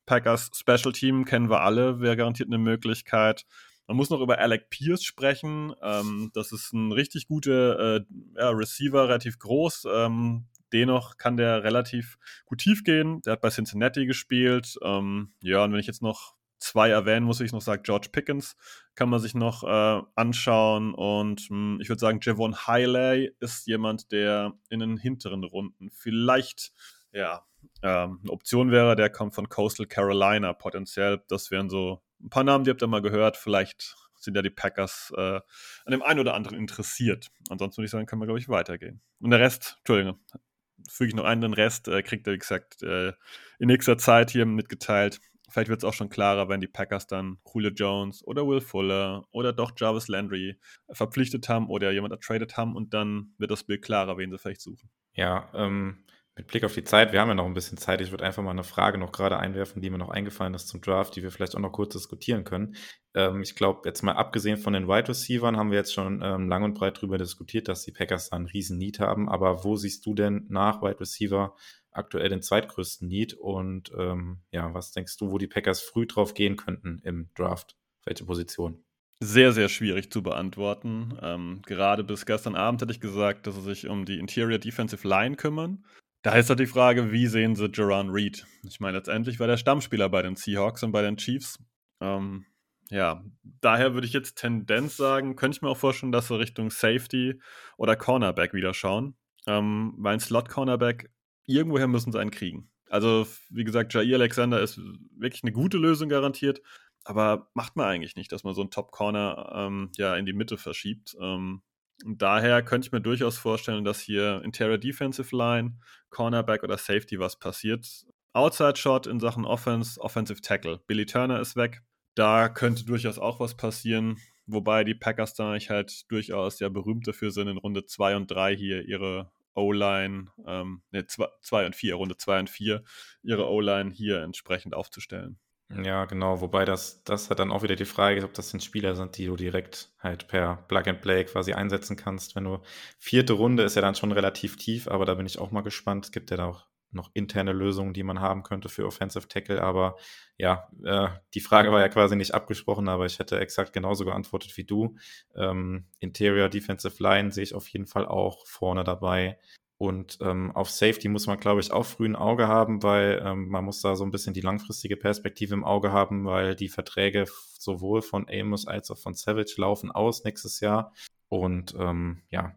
Packers Special Team kennen wir alle, wäre garantiert eine Möglichkeit. Man muss noch über Alec Pierce sprechen. Ähm, das ist ein richtig guter äh, ja, Receiver, relativ groß. Ähm, dennoch kann der relativ gut tief gehen. Der hat bei Cincinnati gespielt. Ähm, ja, und wenn ich jetzt noch zwei erwähnen muss, ich noch sagen, George Pickens kann man sich noch äh, anschauen und mh, hm, ich würde sagen, Javon Hiley ist jemand, der in den hinteren Runden vielleicht ja, ähm, eine Option wäre, der kommt von Coastal Carolina potenziell. Das wären so ein paar Namen, die habt ihr mal gehört. Vielleicht sind ja die Packers äh, an dem einen oder anderen interessiert. Ansonsten würde ich sagen, können wir, glaube ich, weitergehen. Und der Rest, Entschuldigung, füge ich noch einen, den Rest äh, kriegt er, wie gesagt, äh, in nächster Zeit hier mitgeteilt. Vielleicht wird es auch schon klarer, wenn die Packers dann Julio Jones oder Will Fuller oder doch Jarvis Landry verpflichtet haben oder jemand ertradet haben und dann wird das Bild klarer, wen sie vielleicht suchen. Ja, ähm, mit Blick auf die Zeit, wir haben ja noch ein bisschen Zeit. Ich würde einfach mal eine Frage noch gerade einwerfen, die mir noch eingefallen ist zum Draft, die wir vielleicht auch noch kurz diskutieren können. Ähm, ich glaube, jetzt mal abgesehen von den Wide Receivers haben wir jetzt schon ähm, lang und breit darüber diskutiert, dass die Packers da einen riesen Need haben. Aber wo siehst du denn nach Wide Receiver aktuell den zweitgrößten Need? Und ähm, ja, was denkst du, wo die Packers früh drauf gehen könnten im Draft? Welche Position? Sehr, sehr schwierig zu beantworten. Ähm, gerade bis gestern Abend hätte ich gesagt, dass sie sich um die Interior Defensive Line kümmern. Da ist halt die Frage, wie sehen sie Jerron Reed? Ich meine, letztendlich war der Stammspieler bei den Seahawks und bei den Chiefs. Ähm, ja, daher würde ich jetzt Tendenz sagen, könnte ich mir auch vorstellen, dass sie Richtung Safety oder Cornerback wieder schauen. Ähm, weil ein Slot-Cornerback, irgendwoher müssen sie einen kriegen. Also, wie gesagt, Jair Alexander ist wirklich eine gute Lösung garantiert, aber macht man eigentlich nicht, dass man so einen Top-Corner ähm, ja in die Mitte verschiebt. Ähm, daher könnte ich mir durchaus vorstellen, dass hier Interior Defensive Line, Cornerback oder Safety was passiert. Outside Shot in Sachen Offense, Offensive Tackle. Billy Turner ist weg. Da könnte durchaus auch was passieren. Wobei die Packers da ich halt durchaus ja berühmt dafür sind, in Runde 2 und 3 hier ihre O-Line, ähm, ne, 2 und 4, Runde 2 und 4, ihre O-Line hier entsprechend aufzustellen. Ja, genau. Wobei das, das hat dann auch wieder die Frage ob das sind Spieler sind, die du direkt halt per Plug and Play quasi einsetzen kannst. Wenn du vierte Runde ist ja dann schon relativ tief, aber da bin ich auch mal gespannt. Es gibt ja da auch noch interne Lösungen, die man haben könnte für Offensive Tackle. Aber ja, äh, die Frage war ja quasi nicht abgesprochen, aber ich hätte exakt genauso geantwortet wie du. Ähm, Interior Defensive Line sehe ich auf jeden Fall auch vorne dabei. Und ähm, auf Safety muss man, glaube ich, auch früh ein Auge haben, weil ähm, man muss da so ein bisschen die langfristige Perspektive im Auge haben, weil die Verträge sowohl von Amos als auch von Savage laufen aus nächstes Jahr. Und ähm, ja,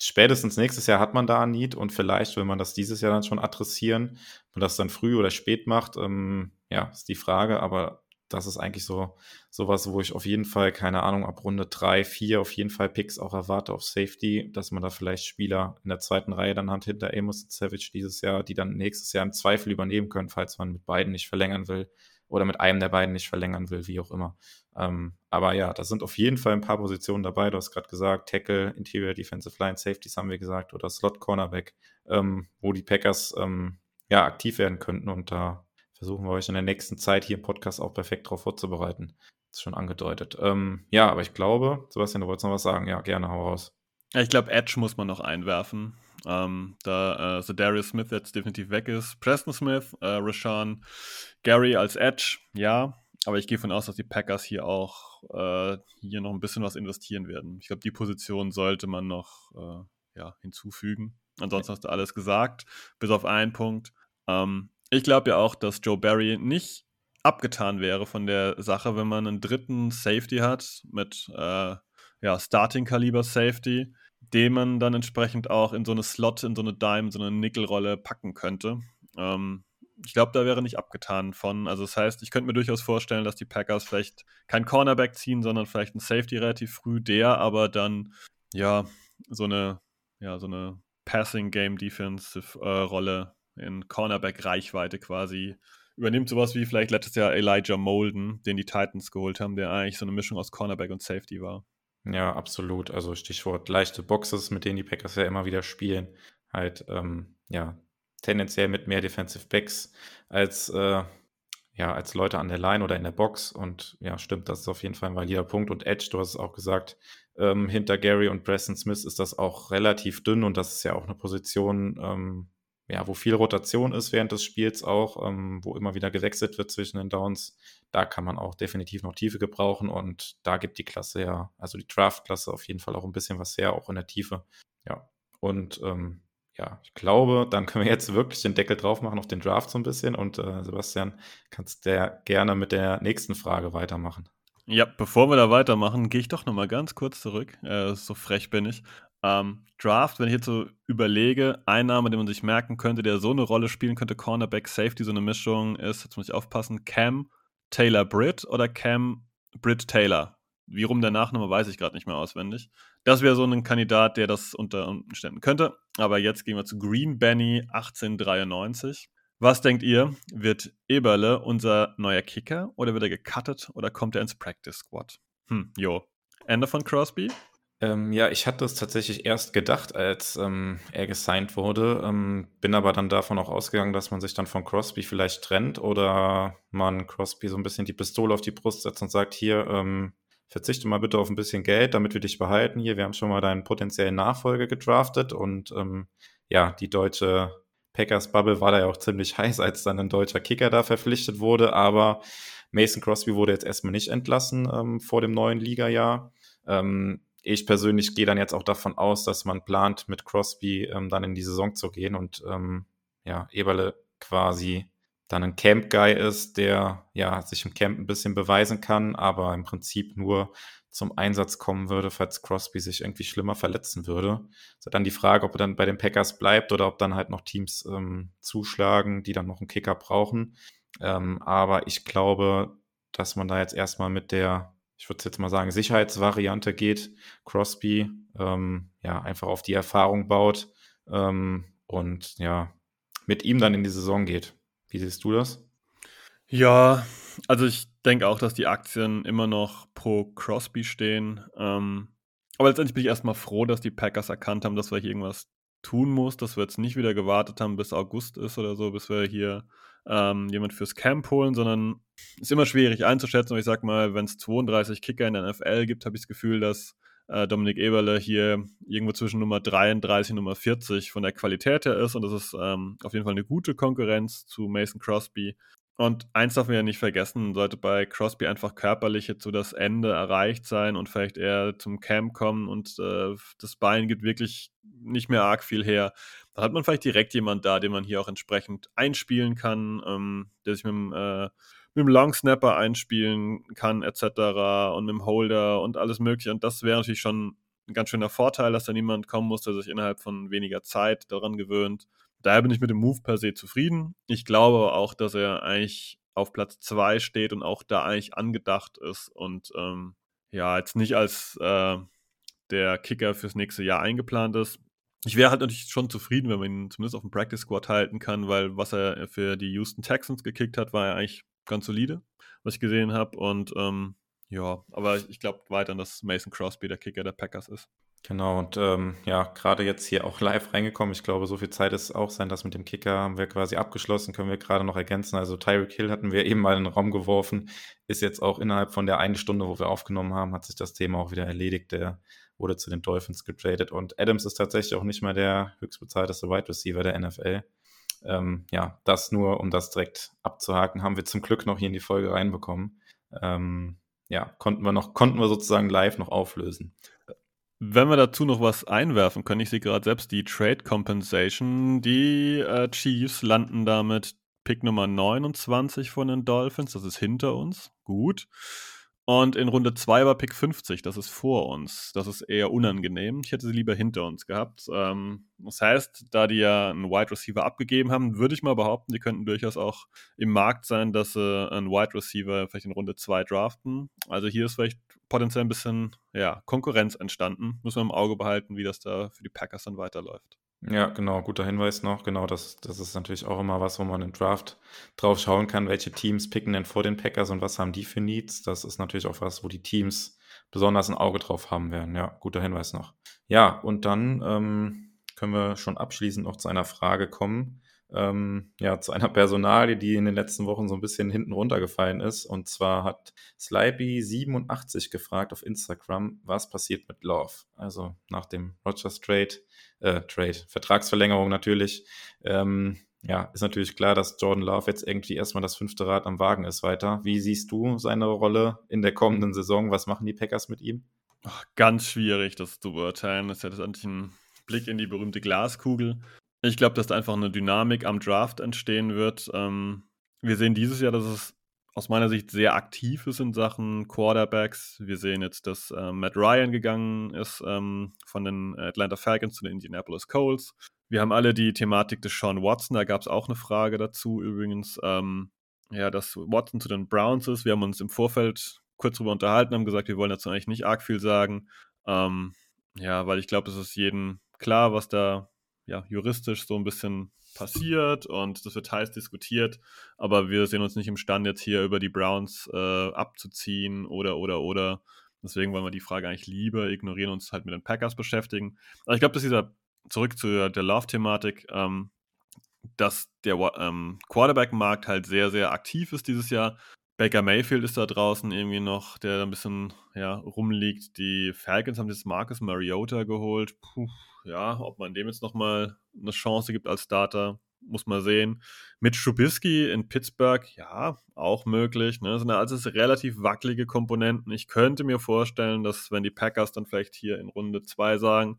spätestens nächstes Jahr hat man da ein Need und vielleicht will man das dieses Jahr dann schon adressieren. Man das dann früh oder spät macht, ähm, ja, ist die Frage, aber das ist eigentlich so sowas, wo ich auf jeden Fall, keine Ahnung, ab Runde 3, 4 auf jeden Fall Picks auch erwarte auf Safety, dass man da vielleicht Spieler in der zweiten Reihe dann hat hinter Amos und Savage dieses Jahr, die dann nächstes Jahr im Zweifel übernehmen können, falls man mit beiden nicht verlängern will oder mit einem der beiden nicht verlängern will, wie auch immer. Ähm, aber ja, da sind auf jeden Fall ein paar Positionen dabei. Du hast gerade gesagt, Tackle, Interior Defensive Line, Safeties haben wir gesagt oder Slot Cornerback, ähm, wo die Packers ähm, ja aktiv werden könnten und da versuchen wir euch in der nächsten Zeit hier im Podcast auch perfekt darauf vorzubereiten. Das ist schon angedeutet. Ähm, ja, aber ich glaube, Sebastian, du wolltest noch was sagen. Ja, gerne, hau raus. Ich glaube, Edge muss man noch einwerfen. Ähm, da äh, Darius Smith jetzt definitiv weg ist. Preston Smith, äh, Rashawn Gary als Edge, ja. Aber ich gehe von aus, dass die Packers hier auch äh, hier noch ein bisschen was investieren werden. Ich glaube, die Position sollte man noch äh, ja, hinzufügen. Ansonsten hast du alles gesagt, bis auf einen Punkt. Ähm, ich glaube ja auch, dass Joe Barry nicht abgetan wäre von der Sache, wenn man einen dritten Safety hat mit äh, ja, Starting-Kaliber-Safety, den man dann entsprechend auch in so eine Slot, in so eine Dime, so eine Nickel-Rolle packen könnte. Ähm, ich glaube, da wäre nicht abgetan von. Also das heißt, ich könnte mir durchaus vorstellen, dass die Packers vielleicht kein Cornerback ziehen, sondern vielleicht einen Safety relativ früh, der aber dann ja so eine ja so eine Passing Game Defensive äh, Rolle in Cornerback-Reichweite quasi. Übernimmt sowas wie vielleicht letztes Jahr Elijah Molden, den die Titans geholt haben, der eigentlich so eine Mischung aus Cornerback und Safety war. Ja, absolut. Also Stichwort leichte Boxes, mit denen die Packers ja immer wieder spielen. Halt, ähm, ja, tendenziell mit mehr Defensive Backs als, äh, ja, als Leute an der Line oder in der Box. Und ja, stimmt, das ist auf jeden Fall ein valider Punkt. Und Edge, du hast es auch gesagt, ähm, hinter Gary und Preston Smith ist das auch relativ dünn und das ist ja auch eine Position, ähm, ja, wo viel Rotation ist während des Spiels auch, ähm, wo immer wieder gewechselt wird zwischen den Downs, da kann man auch definitiv noch Tiefe gebrauchen und da gibt die Klasse ja, also die Draft-Klasse auf jeden Fall auch ein bisschen was her, auch in der Tiefe. Ja, und ähm, ja, ich glaube, dann können wir jetzt wirklich den Deckel drauf machen auf den Draft so ein bisschen. Und äh, Sebastian, kannst der gerne mit der nächsten Frage weitermachen. Ja, bevor wir da weitermachen, gehe ich doch nochmal ganz kurz zurück. Äh, so frech bin ich. Ähm, Draft, wenn ich jetzt so überlege, ein Name, den man sich merken könnte, der so eine Rolle spielen könnte, Cornerback, Safety, so eine Mischung ist, jetzt muss ich aufpassen, Cam Taylor Britt oder Cam Britt Taylor. Wie rum der Nachname weiß ich gerade nicht mehr auswendig. Das wäre so ein Kandidat, der das unter Umständen könnte. Aber jetzt gehen wir zu Green Benny 1893. Was denkt ihr? Wird Eberle unser neuer Kicker oder wird er gecuttet oder kommt er ins Practice Squad? Hm, jo. Ende von Crosby? Ähm, ja, ich hatte es tatsächlich erst gedacht, als ähm, er gesigned wurde, ähm, bin aber dann davon auch ausgegangen, dass man sich dann von Crosby vielleicht trennt oder man Crosby so ein bisschen die Pistole auf die Brust setzt und sagt, hier, ähm, verzichte mal bitte auf ein bisschen Geld, damit wir dich behalten hier. Wir haben schon mal deinen potenziellen Nachfolger gedraftet und ähm, ja, die deutsche Packers Bubble war da ja auch ziemlich heiß, als dann ein deutscher Kicker da verpflichtet wurde, aber Mason Crosby wurde jetzt erstmal nicht entlassen ähm, vor dem neuen Ligajahr. Ähm, ich persönlich gehe dann jetzt auch davon aus, dass man plant, mit Crosby ähm, dann in die Saison zu gehen und ähm, ja, Eberle quasi dann ein Camp-Guy ist, der ja sich im Camp ein bisschen beweisen kann, aber im Prinzip nur zum Einsatz kommen würde, falls Crosby sich irgendwie schlimmer verletzen würde. Ist dann die Frage, ob er dann bei den Packers bleibt oder ob dann halt noch Teams ähm, zuschlagen, die dann noch einen Kicker brauchen. Ähm, aber ich glaube, dass man da jetzt erstmal mit der, ich würde jetzt mal sagen, Sicherheitsvariante geht, Crosby, ähm, ja, einfach auf die Erfahrung baut ähm, und ja, mit ihm dann in die Saison geht. Wie siehst du das? Ja, also ich denke auch, dass die Aktien immer noch pro Crosby stehen. Ähm, aber letztendlich bin ich erstmal froh, dass die Packers erkannt haben, dass wir hier irgendwas tun muss, dass wir jetzt nicht wieder gewartet haben, bis August ist oder so, bis wir hier ähm, jemand fürs Camp holen, sondern ist immer schwierig einzuschätzen. Und ich sag mal, wenn es 32 Kicker in der NFL gibt, habe ich das Gefühl, dass äh, Dominik Eberle hier irgendwo zwischen Nummer 33 und Nummer 40 von der Qualität her ist. Und das ist ähm, auf jeden Fall eine gute Konkurrenz zu Mason Crosby. Und eins darf man ja nicht vergessen, sollte bei Crosby einfach körperlich jetzt so das Ende erreicht sein und vielleicht eher zum Camp kommen und äh, das Bein gibt wirklich nicht mehr arg viel her. Dann hat man vielleicht direkt jemand da, den man hier auch entsprechend einspielen kann, ähm, der sich mit dem äh, mit dem Long Snapper einspielen kann, etc. und mit dem Holder und alles Mögliche. Und das wäre natürlich schon ein ganz schöner Vorteil, dass da niemand kommen muss, der sich innerhalb von weniger Zeit daran gewöhnt. Daher bin ich mit dem Move per se zufrieden. Ich glaube auch, dass er eigentlich auf Platz 2 steht und auch da eigentlich angedacht ist und ähm, ja, jetzt nicht als äh, der Kicker fürs nächste Jahr eingeplant ist. Ich wäre halt natürlich schon zufrieden, wenn man ihn zumindest auf dem Practice Squad halten kann, weil was er für die Houston Texans gekickt hat, war ja eigentlich ganz solide, was ich gesehen habe. Und ähm, ja, aber ich glaube weiter, dass Mason Crosby der Kicker der Packers ist. Genau, und ähm, ja, gerade jetzt hier auch live reingekommen. Ich glaube, so viel Zeit ist auch sein, dass mit dem Kicker haben wir quasi abgeschlossen, können wir gerade noch ergänzen. Also Tyreek Hill hatten wir eben mal in den Raum geworfen, ist jetzt auch innerhalb von der einen Stunde, wo wir aufgenommen haben, hat sich das Thema auch wieder erledigt. Der wurde zu den Dolphins getradet und Adams ist tatsächlich auch nicht mehr der höchstbezahlteste Wide Receiver der NFL. Ähm, ja, das nur, um das direkt abzuhaken, haben wir zum Glück noch hier in die Folge reinbekommen. Ähm, ja, konnten wir noch, konnten wir sozusagen live noch auflösen. Wenn wir dazu noch was einwerfen können, ich sehe gerade selbst die Trade Compensation. Die äh, Chiefs landen damit Pick Nummer 29 von den Dolphins. Das ist hinter uns. Gut. Und in Runde 2 war Pick 50, das ist vor uns. Das ist eher unangenehm. Ich hätte sie lieber hinter uns gehabt. Ähm, das heißt, da die ja einen Wide Receiver abgegeben haben, würde ich mal behaupten, die könnten durchaus auch im Markt sein, dass sie einen Wide Receiver vielleicht in Runde 2 draften. Also hier ist vielleicht potenziell ein bisschen ja, Konkurrenz entstanden. Muss man im Auge behalten, wie das da für die Packers dann weiterläuft. Ja, genau, guter Hinweis noch. Genau, das, das ist natürlich auch immer was, wo man im Draft drauf schauen kann, welche Teams picken denn vor den Packers und was haben die für Needs. Das ist natürlich auch was, wo die Teams besonders ein Auge drauf haben werden. Ja, guter Hinweis noch. Ja, und dann ähm, können wir schon abschließend noch zu einer Frage kommen. Ähm, ja, zu einer Personalie, die in den letzten Wochen so ein bisschen hinten runtergefallen ist. Und zwar hat Slipey87 gefragt auf Instagram, was passiert mit Love? Also nach dem Rogers Trade äh, Trade, Vertragsverlängerung natürlich. Ähm, ja, ist natürlich klar, dass Jordan Love jetzt irgendwie erstmal das fünfte Rad am Wagen ist weiter. Wie siehst du seine Rolle in der kommenden Saison? Was machen die Packers mit ihm? Ach, ganz schwierig, das zu beurteilen. Das ist ja das ein Blick in die berühmte Glaskugel. Ich glaube, dass da einfach eine Dynamik am Draft entstehen wird. Ähm, wir sehen dieses Jahr, dass es aus meiner Sicht sehr aktiv ist in Sachen Quarterbacks. Wir sehen jetzt, dass äh, Matt Ryan gegangen ist ähm, von den Atlanta Falcons zu den Indianapolis Colts. Wir haben alle die Thematik des Sean Watson, da gab es auch eine Frage dazu übrigens. Ähm, ja, dass Watson zu den Browns ist. Wir haben uns im Vorfeld kurz darüber unterhalten, haben gesagt, wir wollen dazu eigentlich nicht arg viel sagen. Ähm, ja, weil ich glaube, es ist jedem klar, was da ja, juristisch so ein bisschen passiert und das wird heiß diskutiert, aber wir sehen uns nicht imstande, jetzt hier über die Browns äh, abzuziehen oder, oder, oder. Deswegen wollen wir die Frage eigentlich lieber ignorieren und uns halt mit den Packers beschäftigen. Aber ich glaube, dass dieser, zurück zu der Love-Thematik, ähm, dass der ähm, Quarterback-Markt halt sehr, sehr aktiv ist dieses Jahr. Baker Mayfield ist da draußen irgendwie noch, der da ein bisschen ja, rumliegt. Die Falcons haben jetzt Marcus Mariota geholt. Puh, ja, ob man dem jetzt nochmal eine Chance gibt als Starter, muss man sehen. Mit Trubisky in Pittsburgh, ja, auch möglich. Ne? Das sind also relativ wackelige Komponenten. Ich könnte mir vorstellen, dass wenn die Packers dann vielleicht hier in Runde 2 sagen,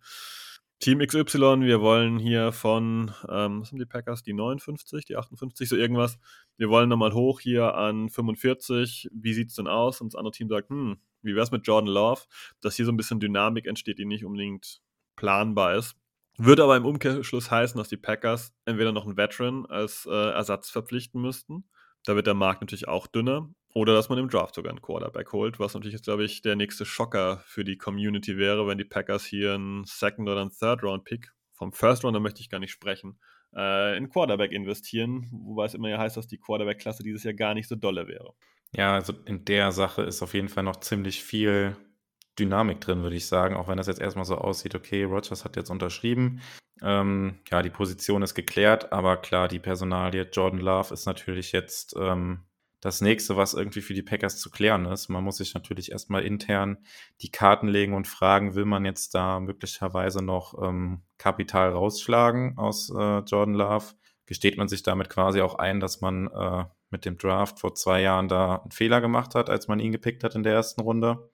Team XY, wir wollen hier von, ähm, was sind die Packers, die 59, die 58, so irgendwas. Wir wollen nochmal hoch hier an 45. Wie sieht es denn aus? Und das andere Team sagt, hm, wie wäre es mit Jordan Love? Dass hier so ein bisschen Dynamik entsteht, die nicht unbedingt planbar ist. Würde aber im Umkehrschluss heißen, dass die Packers entweder noch einen Veteran als äh, Ersatz verpflichten müssten. Da wird der Markt natürlich auch dünner. Oder dass man im Draft sogar einen Quarterback holt, was natürlich jetzt, glaube ich, der nächste Schocker für die Community wäre, wenn die Packers hier einen Second- oder einen Third-Round-Pick, vom First-Rounder möchte ich gar nicht sprechen, äh, in Quarterback investieren, wobei es immer ja heißt, dass die Quarterback-Klasse dieses Jahr gar nicht so dolle wäre. Ja, also in der Sache ist auf jeden Fall noch ziemlich viel Dynamik drin, würde ich sagen, auch wenn das jetzt erstmal so aussieht, okay, Rogers hat jetzt unterschrieben. Ähm, ja, die Position ist geklärt, aber klar, die Personalie Jordan Love ist natürlich jetzt ähm, das nächste, was irgendwie für die Packers zu klären ist. Man muss sich natürlich erstmal intern die Karten legen und fragen, will man jetzt da möglicherweise noch ähm, Kapital rausschlagen aus äh, Jordan Love? Gesteht man sich damit quasi auch ein, dass man äh, mit dem Draft vor zwei Jahren da einen Fehler gemacht hat, als man ihn gepickt hat in der ersten Runde?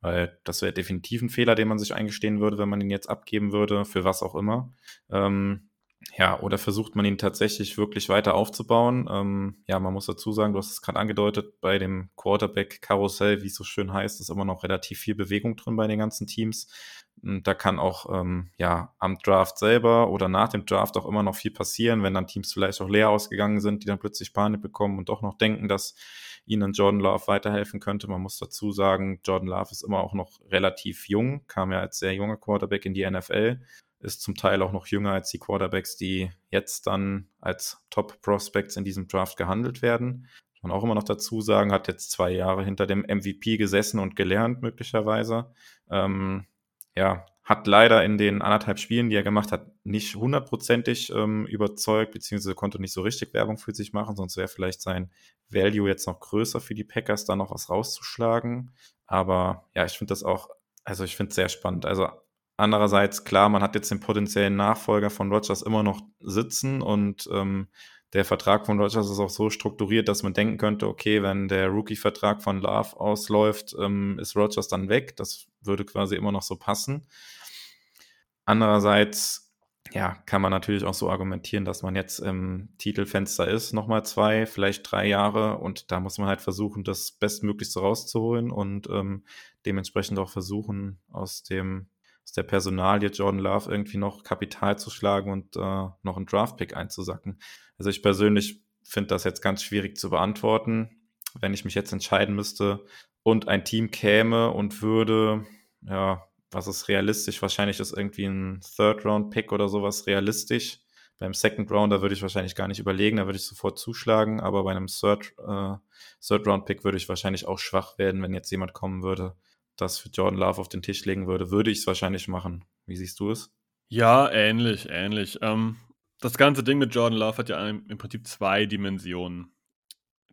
Weil das wäre definitiv ein Fehler, den man sich eingestehen würde, wenn man ihn jetzt abgeben würde, für was auch immer. Ähm, ja, oder versucht man ihn tatsächlich wirklich weiter aufzubauen? Ähm, ja, man muss dazu sagen, du hast es gerade angedeutet, bei dem Quarterback-Karussell, wie es so schön heißt, ist immer noch relativ viel Bewegung drin bei den ganzen Teams. Und da kann auch ähm, ja am Draft selber oder nach dem Draft auch immer noch viel passieren, wenn dann Teams vielleicht auch leer ausgegangen sind, die dann plötzlich Panik bekommen und doch noch denken, dass ihnen Jordan Love weiterhelfen könnte. Man muss dazu sagen, Jordan Love ist immer auch noch relativ jung, kam ja als sehr junger Quarterback in die NFL ist zum Teil auch noch jünger als die Quarterbacks, die jetzt dann als Top-Prospects in diesem Draft gehandelt werden. Kann man auch immer noch dazu sagen, hat jetzt zwei Jahre hinter dem MVP gesessen und gelernt, möglicherweise. Ähm, ja, hat leider in den anderthalb Spielen, die er gemacht hat, nicht hundertprozentig ähm, überzeugt, beziehungsweise konnte nicht so richtig Werbung für sich machen, sonst wäre vielleicht sein Value jetzt noch größer für die Packers, da noch was rauszuschlagen. Aber ja, ich finde das auch, also ich finde es sehr spannend. Also Andererseits, klar, man hat jetzt den potenziellen Nachfolger von Rogers immer noch sitzen und ähm, der Vertrag von Rogers ist auch so strukturiert, dass man denken könnte, okay, wenn der Rookie-Vertrag von Love ausläuft, ähm, ist Rogers dann weg. Das würde quasi immer noch so passen. Andererseits, ja, kann man natürlich auch so argumentieren, dass man jetzt im Titelfenster ist, nochmal zwei, vielleicht drei Jahre und da muss man halt versuchen, das Bestmöglichste rauszuholen und ähm, dementsprechend auch versuchen, aus dem aus der Personalie Jordan Love irgendwie noch Kapital zu schlagen und äh, noch einen Draftpick einzusacken. Also ich persönlich finde das jetzt ganz schwierig zu beantworten. Wenn ich mich jetzt entscheiden müsste und ein Team käme und würde, ja, was ist realistisch? Wahrscheinlich ist irgendwie ein Third-Round-Pick oder sowas realistisch. Beim Second Round, da würde ich wahrscheinlich gar nicht überlegen, da würde ich sofort zuschlagen, aber bei einem Third, äh, Third Round Pick würde ich wahrscheinlich auch schwach werden, wenn jetzt jemand kommen würde, das für Jordan Love auf den Tisch legen würde, würde ich es wahrscheinlich machen. Wie siehst du es? Ja, ähnlich, ähnlich. Ähm, das ganze Ding mit Jordan Love hat ja im Prinzip zwei Dimensionen.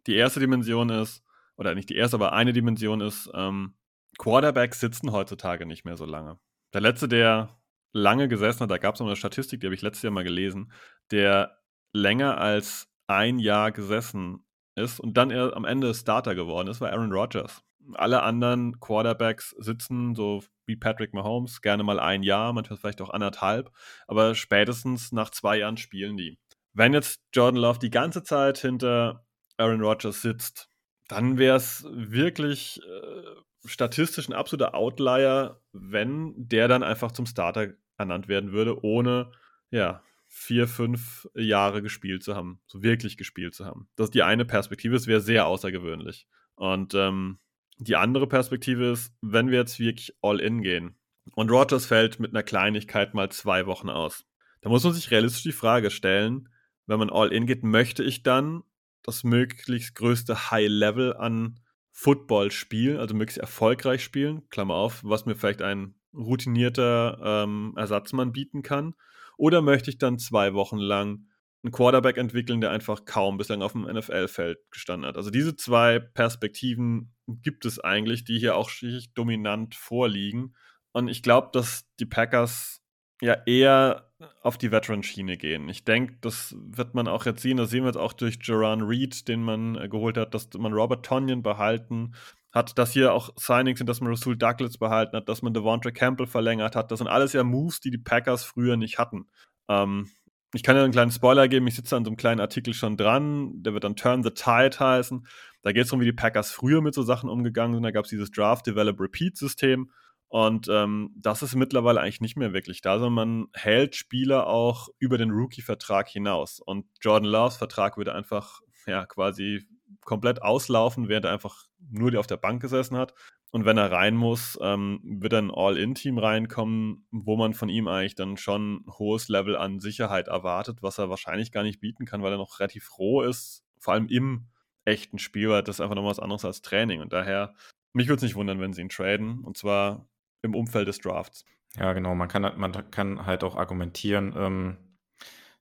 Die erste Dimension ist, oder nicht die erste, aber eine Dimension ist, ähm, Quarterbacks sitzen heutzutage nicht mehr so lange. Der letzte, der lange gesessen hat, da gab es noch eine Statistik, die habe ich letztes Jahr mal gelesen, der länger als ein Jahr gesessen ist und dann er am Ende Starter geworden ist, war Aaron Rodgers. Alle anderen Quarterbacks sitzen, so wie Patrick Mahomes, gerne mal ein Jahr, manchmal vielleicht auch anderthalb, aber spätestens nach zwei Jahren spielen die. Wenn jetzt Jordan Love die ganze Zeit hinter Aaron Rodgers sitzt, dann wäre es wirklich äh, statistisch ein absoluter Outlier, wenn der dann einfach zum Starter ernannt werden würde, ohne ja, vier, fünf Jahre gespielt zu haben, so wirklich gespielt zu haben. Das ist die eine Perspektive, es wäre sehr außergewöhnlich. Und ähm, die andere Perspektive ist, wenn wir jetzt wirklich all in gehen und Rogers fällt mit einer Kleinigkeit mal zwei Wochen aus, da muss man sich realistisch die Frage stellen, wenn man all in geht, möchte ich dann das möglichst größte High-Level an Football spielen, also möglichst erfolgreich spielen, Klammer auf, was mir vielleicht ein routinierter ähm, Ersatzmann bieten kann, oder möchte ich dann zwei Wochen lang einen Quarterback entwickeln, der einfach kaum bislang auf dem NFL-Feld gestanden hat? Also diese zwei Perspektiven gibt es eigentlich, die hier auch dominant vorliegen. Und ich glaube, dass die Packers ja eher auf die Veteran-Schiene gehen. Ich denke, das wird man auch jetzt sehen. Das sehen wir jetzt auch durch Jaron Reed, den man äh, geholt hat, dass man Robert Tonyan behalten hat, dass hier auch Signings sind, dass man Rasul Douglas behalten hat, dass man Devontre Campbell verlängert hat. Das sind alles ja Moves, die die Packers früher nicht hatten. Ähm, ich kann ja einen kleinen Spoiler geben, ich sitze an so einem kleinen Artikel schon dran, der wird dann Turn the Tide heißen. Da geht es darum, wie die Packers früher mit so Sachen umgegangen sind. Da gab es dieses Draft, Develop, Repeat-System. Und ähm, das ist mittlerweile eigentlich nicht mehr wirklich da, sondern man hält Spieler auch über den Rookie-Vertrag hinaus. Und Jordan Loves Vertrag würde einfach ja quasi komplett auslaufen, während er einfach nur auf der Bank gesessen hat. Und wenn er rein muss, ähm, wird ein All-In-Team reinkommen, wo man von ihm eigentlich dann schon ein hohes Level an Sicherheit erwartet, was er wahrscheinlich gar nicht bieten kann, weil er noch relativ roh ist, vor allem im echten Spiel, weil das ist einfach noch was anderes als Training. Und daher, mich würde es nicht wundern, wenn sie ihn traden, und zwar im Umfeld des Drafts. Ja, genau. Man kann, man kann halt auch argumentieren, ähm,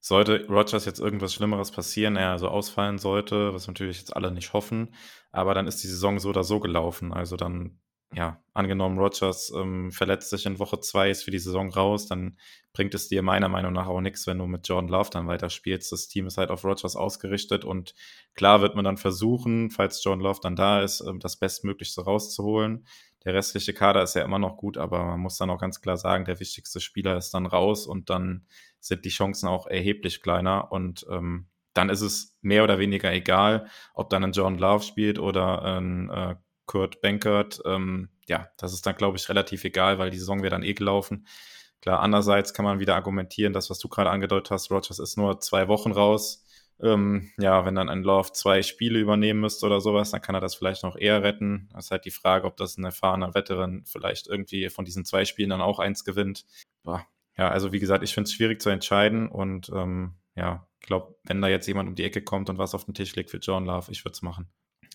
sollte Rogers jetzt irgendwas Schlimmeres passieren, er also ausfallen sollte, was natürlich jetzt alle nicht hoffen, aber dann ist die Saison so oder so gelaufen. Also dann, ja, angenommen, Rogers ähm, verletzt sich in Woche zwei, ist für die Saison raus, dann bringt es dir meiner Meinung nach auch nichts, wenn du mit Jordan Love dann weiterspielst. Das Team ist halt auf Rogers ausgerichtet und klar wird man dann versuchen, falls Jordan Love dann da ist, ähm, das Bestmöglichste rauszuholen. Der restliche Kader ist ja immer noch gut, aber man muss dann auch ganz klar sagen, der wichtigste Spieler ist dann raus und dann sind die Chancen auch erheblich kleiner und ähm, dann ist es mehr oder weniger egal, ob dann ein John Love spielt oder ein äh, Kurt Bankert. Ähm, ja, das ist dann, glaube ich, relativ egal, weil die Saison wird dann eh gelaufen. Klar, andererseits kann man wieder argumentieren, das, was du gerade angedeutet hast, Rogers ist nur zwei Wochen raus. Ähm, ja, wenn dann ein Love zwei Spiele übernehmen müsste oder sowas, dann kann er das vielleicht noch eher retten. Das ist halt die Frage, ob das ein erfahrener Veteran vielleicht irgendwie von diesen zwei Spielen dann auch eins gewinnt. Boah, ja, also wie gesagt, ich finde es schwierig zu entscheiden und ähm, ja, ich glaube, wenn da jetzt jemand um die Ecke kommt und was auf den Tisch legt für John Love, ich würde es machen.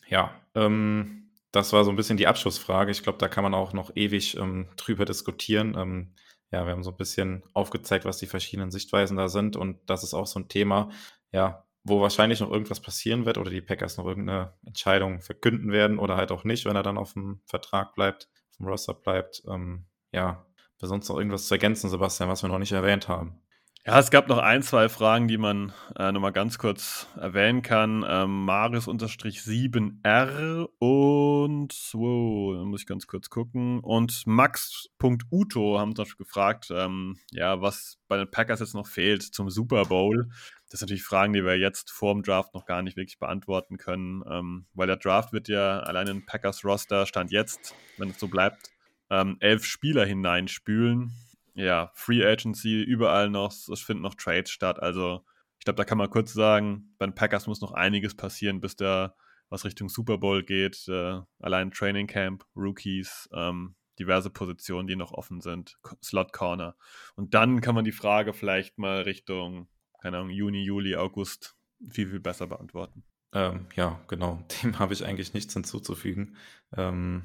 Ja, ähm, das war so ein bisschen die Abschlussfrage. Ich glaube, da kann man auch noch ewig ähm, drüber diskutieren. Ähm, ja, wir haben so ein bisschen aufgezeigt, was die verschiedenen Sichtweisen da sind und das ist auch so ein Thema, ja, wo wahrscheinlich noch irgendwas passieren wird oder die Packers noch irgendeine Entscheidung verkünden werden oder halt auch nicht, wenn er dann auf dem Vertrag bleibt, auf dem Roster bleibt. Ähm, ja, wir sonst noch irgendwas zu ergänzen, Sebastian, was wir noch nicht erwähnt haben? Ja, es gab noch ein, zwei Fragen, die man äh, nochmal ganz kurz erwähnen kann. Ähm, Marius-7R und, wow, da muss ich ganz kurz gucken. Und Max.uto haben zum Beispiel gefragt, ähm, ja, was bei den Packers jetzt noch fehlt zum Super Bowl. Das sind natürlich Fragen, die wir jetzt vor dem Draft noch gar nicht wirklich beantworten können, ähm, weil der Draft wird ja allein in Packers Roster Stand jetzt, wenn es so bleibt, ähm, elf Spieler hineinspülen. Ja, Free Agency, überall noch, es finden noch Trades statt. Also, ich glaube, da kann man kurz sagen, bei den Packers muss noch einiges passieren, bis da was Richtung Super Bowl geht. Äh, allein Training Camp, Rookies, ähm, diverse Positionen, die noch offen sind, Slot Corner. Und dann kann man die Frage vielleicht mal Richtung, keine Ahnung, Juni, Juli, August viel, viel besser beantworten. Ähm, ja, genau. Dem habe ich eigentlich nichts hinzuzufügen. Ähm,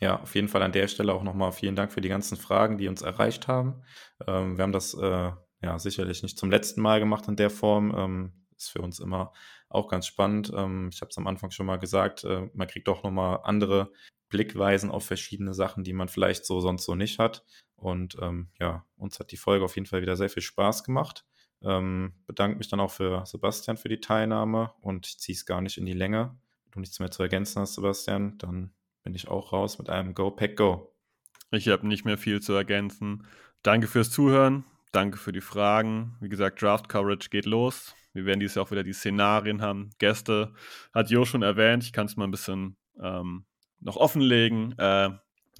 ja, auf jeden Fall an der Stelle auch nochmal vielen Dank für die ganzen Fragen, die uns erreicht haben. Ähm, wir haben das äh, ja sicherlich nicht zum letzten Mal gemacht in der Form. Ähm, ist für uns immer auch ganz spannend. Ähm, ich habe es am Anfang schon mal gesagt, äh, man kriegt auch nochmal andere Blickweisen auf verschiedene Sachen, die man vielleicht so sonst so nicht hat. Und ähm, ja, uns hat die Folge auf jeden Fall wieder sehr viel Spaß gemacht. Ähm, bedanke mich dann auch für Sebastian für die Teilnahme und ich ziehe es gar nicht in die Länge. Wenn du nichts mehr zu ergänzen hast, Sebastian, dann bin ich auch raus mit einem Go Pack Go. Ich habe nicht mehr viel zu ergänzen. Danke fürs Zuhören. Danke für die Fragen. Wie gesagt, Draft Coverage geht los. Wir werden dieses Jahr auch wieder die Szenarien haben. Gäste hat Jo schon erwähnt. Ich kann es mal ein bisschen ähm, noch offenlegen. Äh,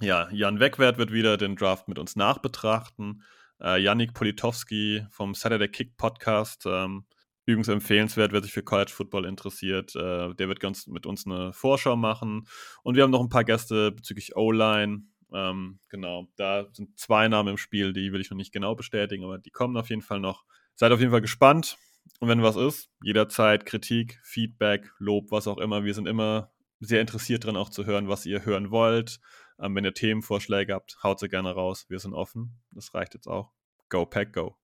ja, Jan Wegwert wird wieder den Draft mit uns nachbetrachten. Äh, Yannick Politowski vom Saturday Kick Podcast, ähm, übrigens empfehlenswert, wer sich für College Football interessiert. Äh, der wird ganz mit uns eine Vorschau machen. Und wir haben noch ein paar Gäste bezüglich O-Line. Ähm, genau, da sind zwei Namen im Spiel, die will ich noch nicht genau bestätigen, aber die kommen auf jeden Fall noch. Seid auf jeden Fall gespannt. Und wenn was ist, jederzeit Kritik, Feedback, Lob, was auch immer. Wir sind immer sehr interessiert daran, auch zu hören, was ihr hören wollt. Ähm, wenn ihr Themenvorschläge habt, haut sie gerne raus. Wir sind offen. Das reicht jetzt auch. Go Pack Go.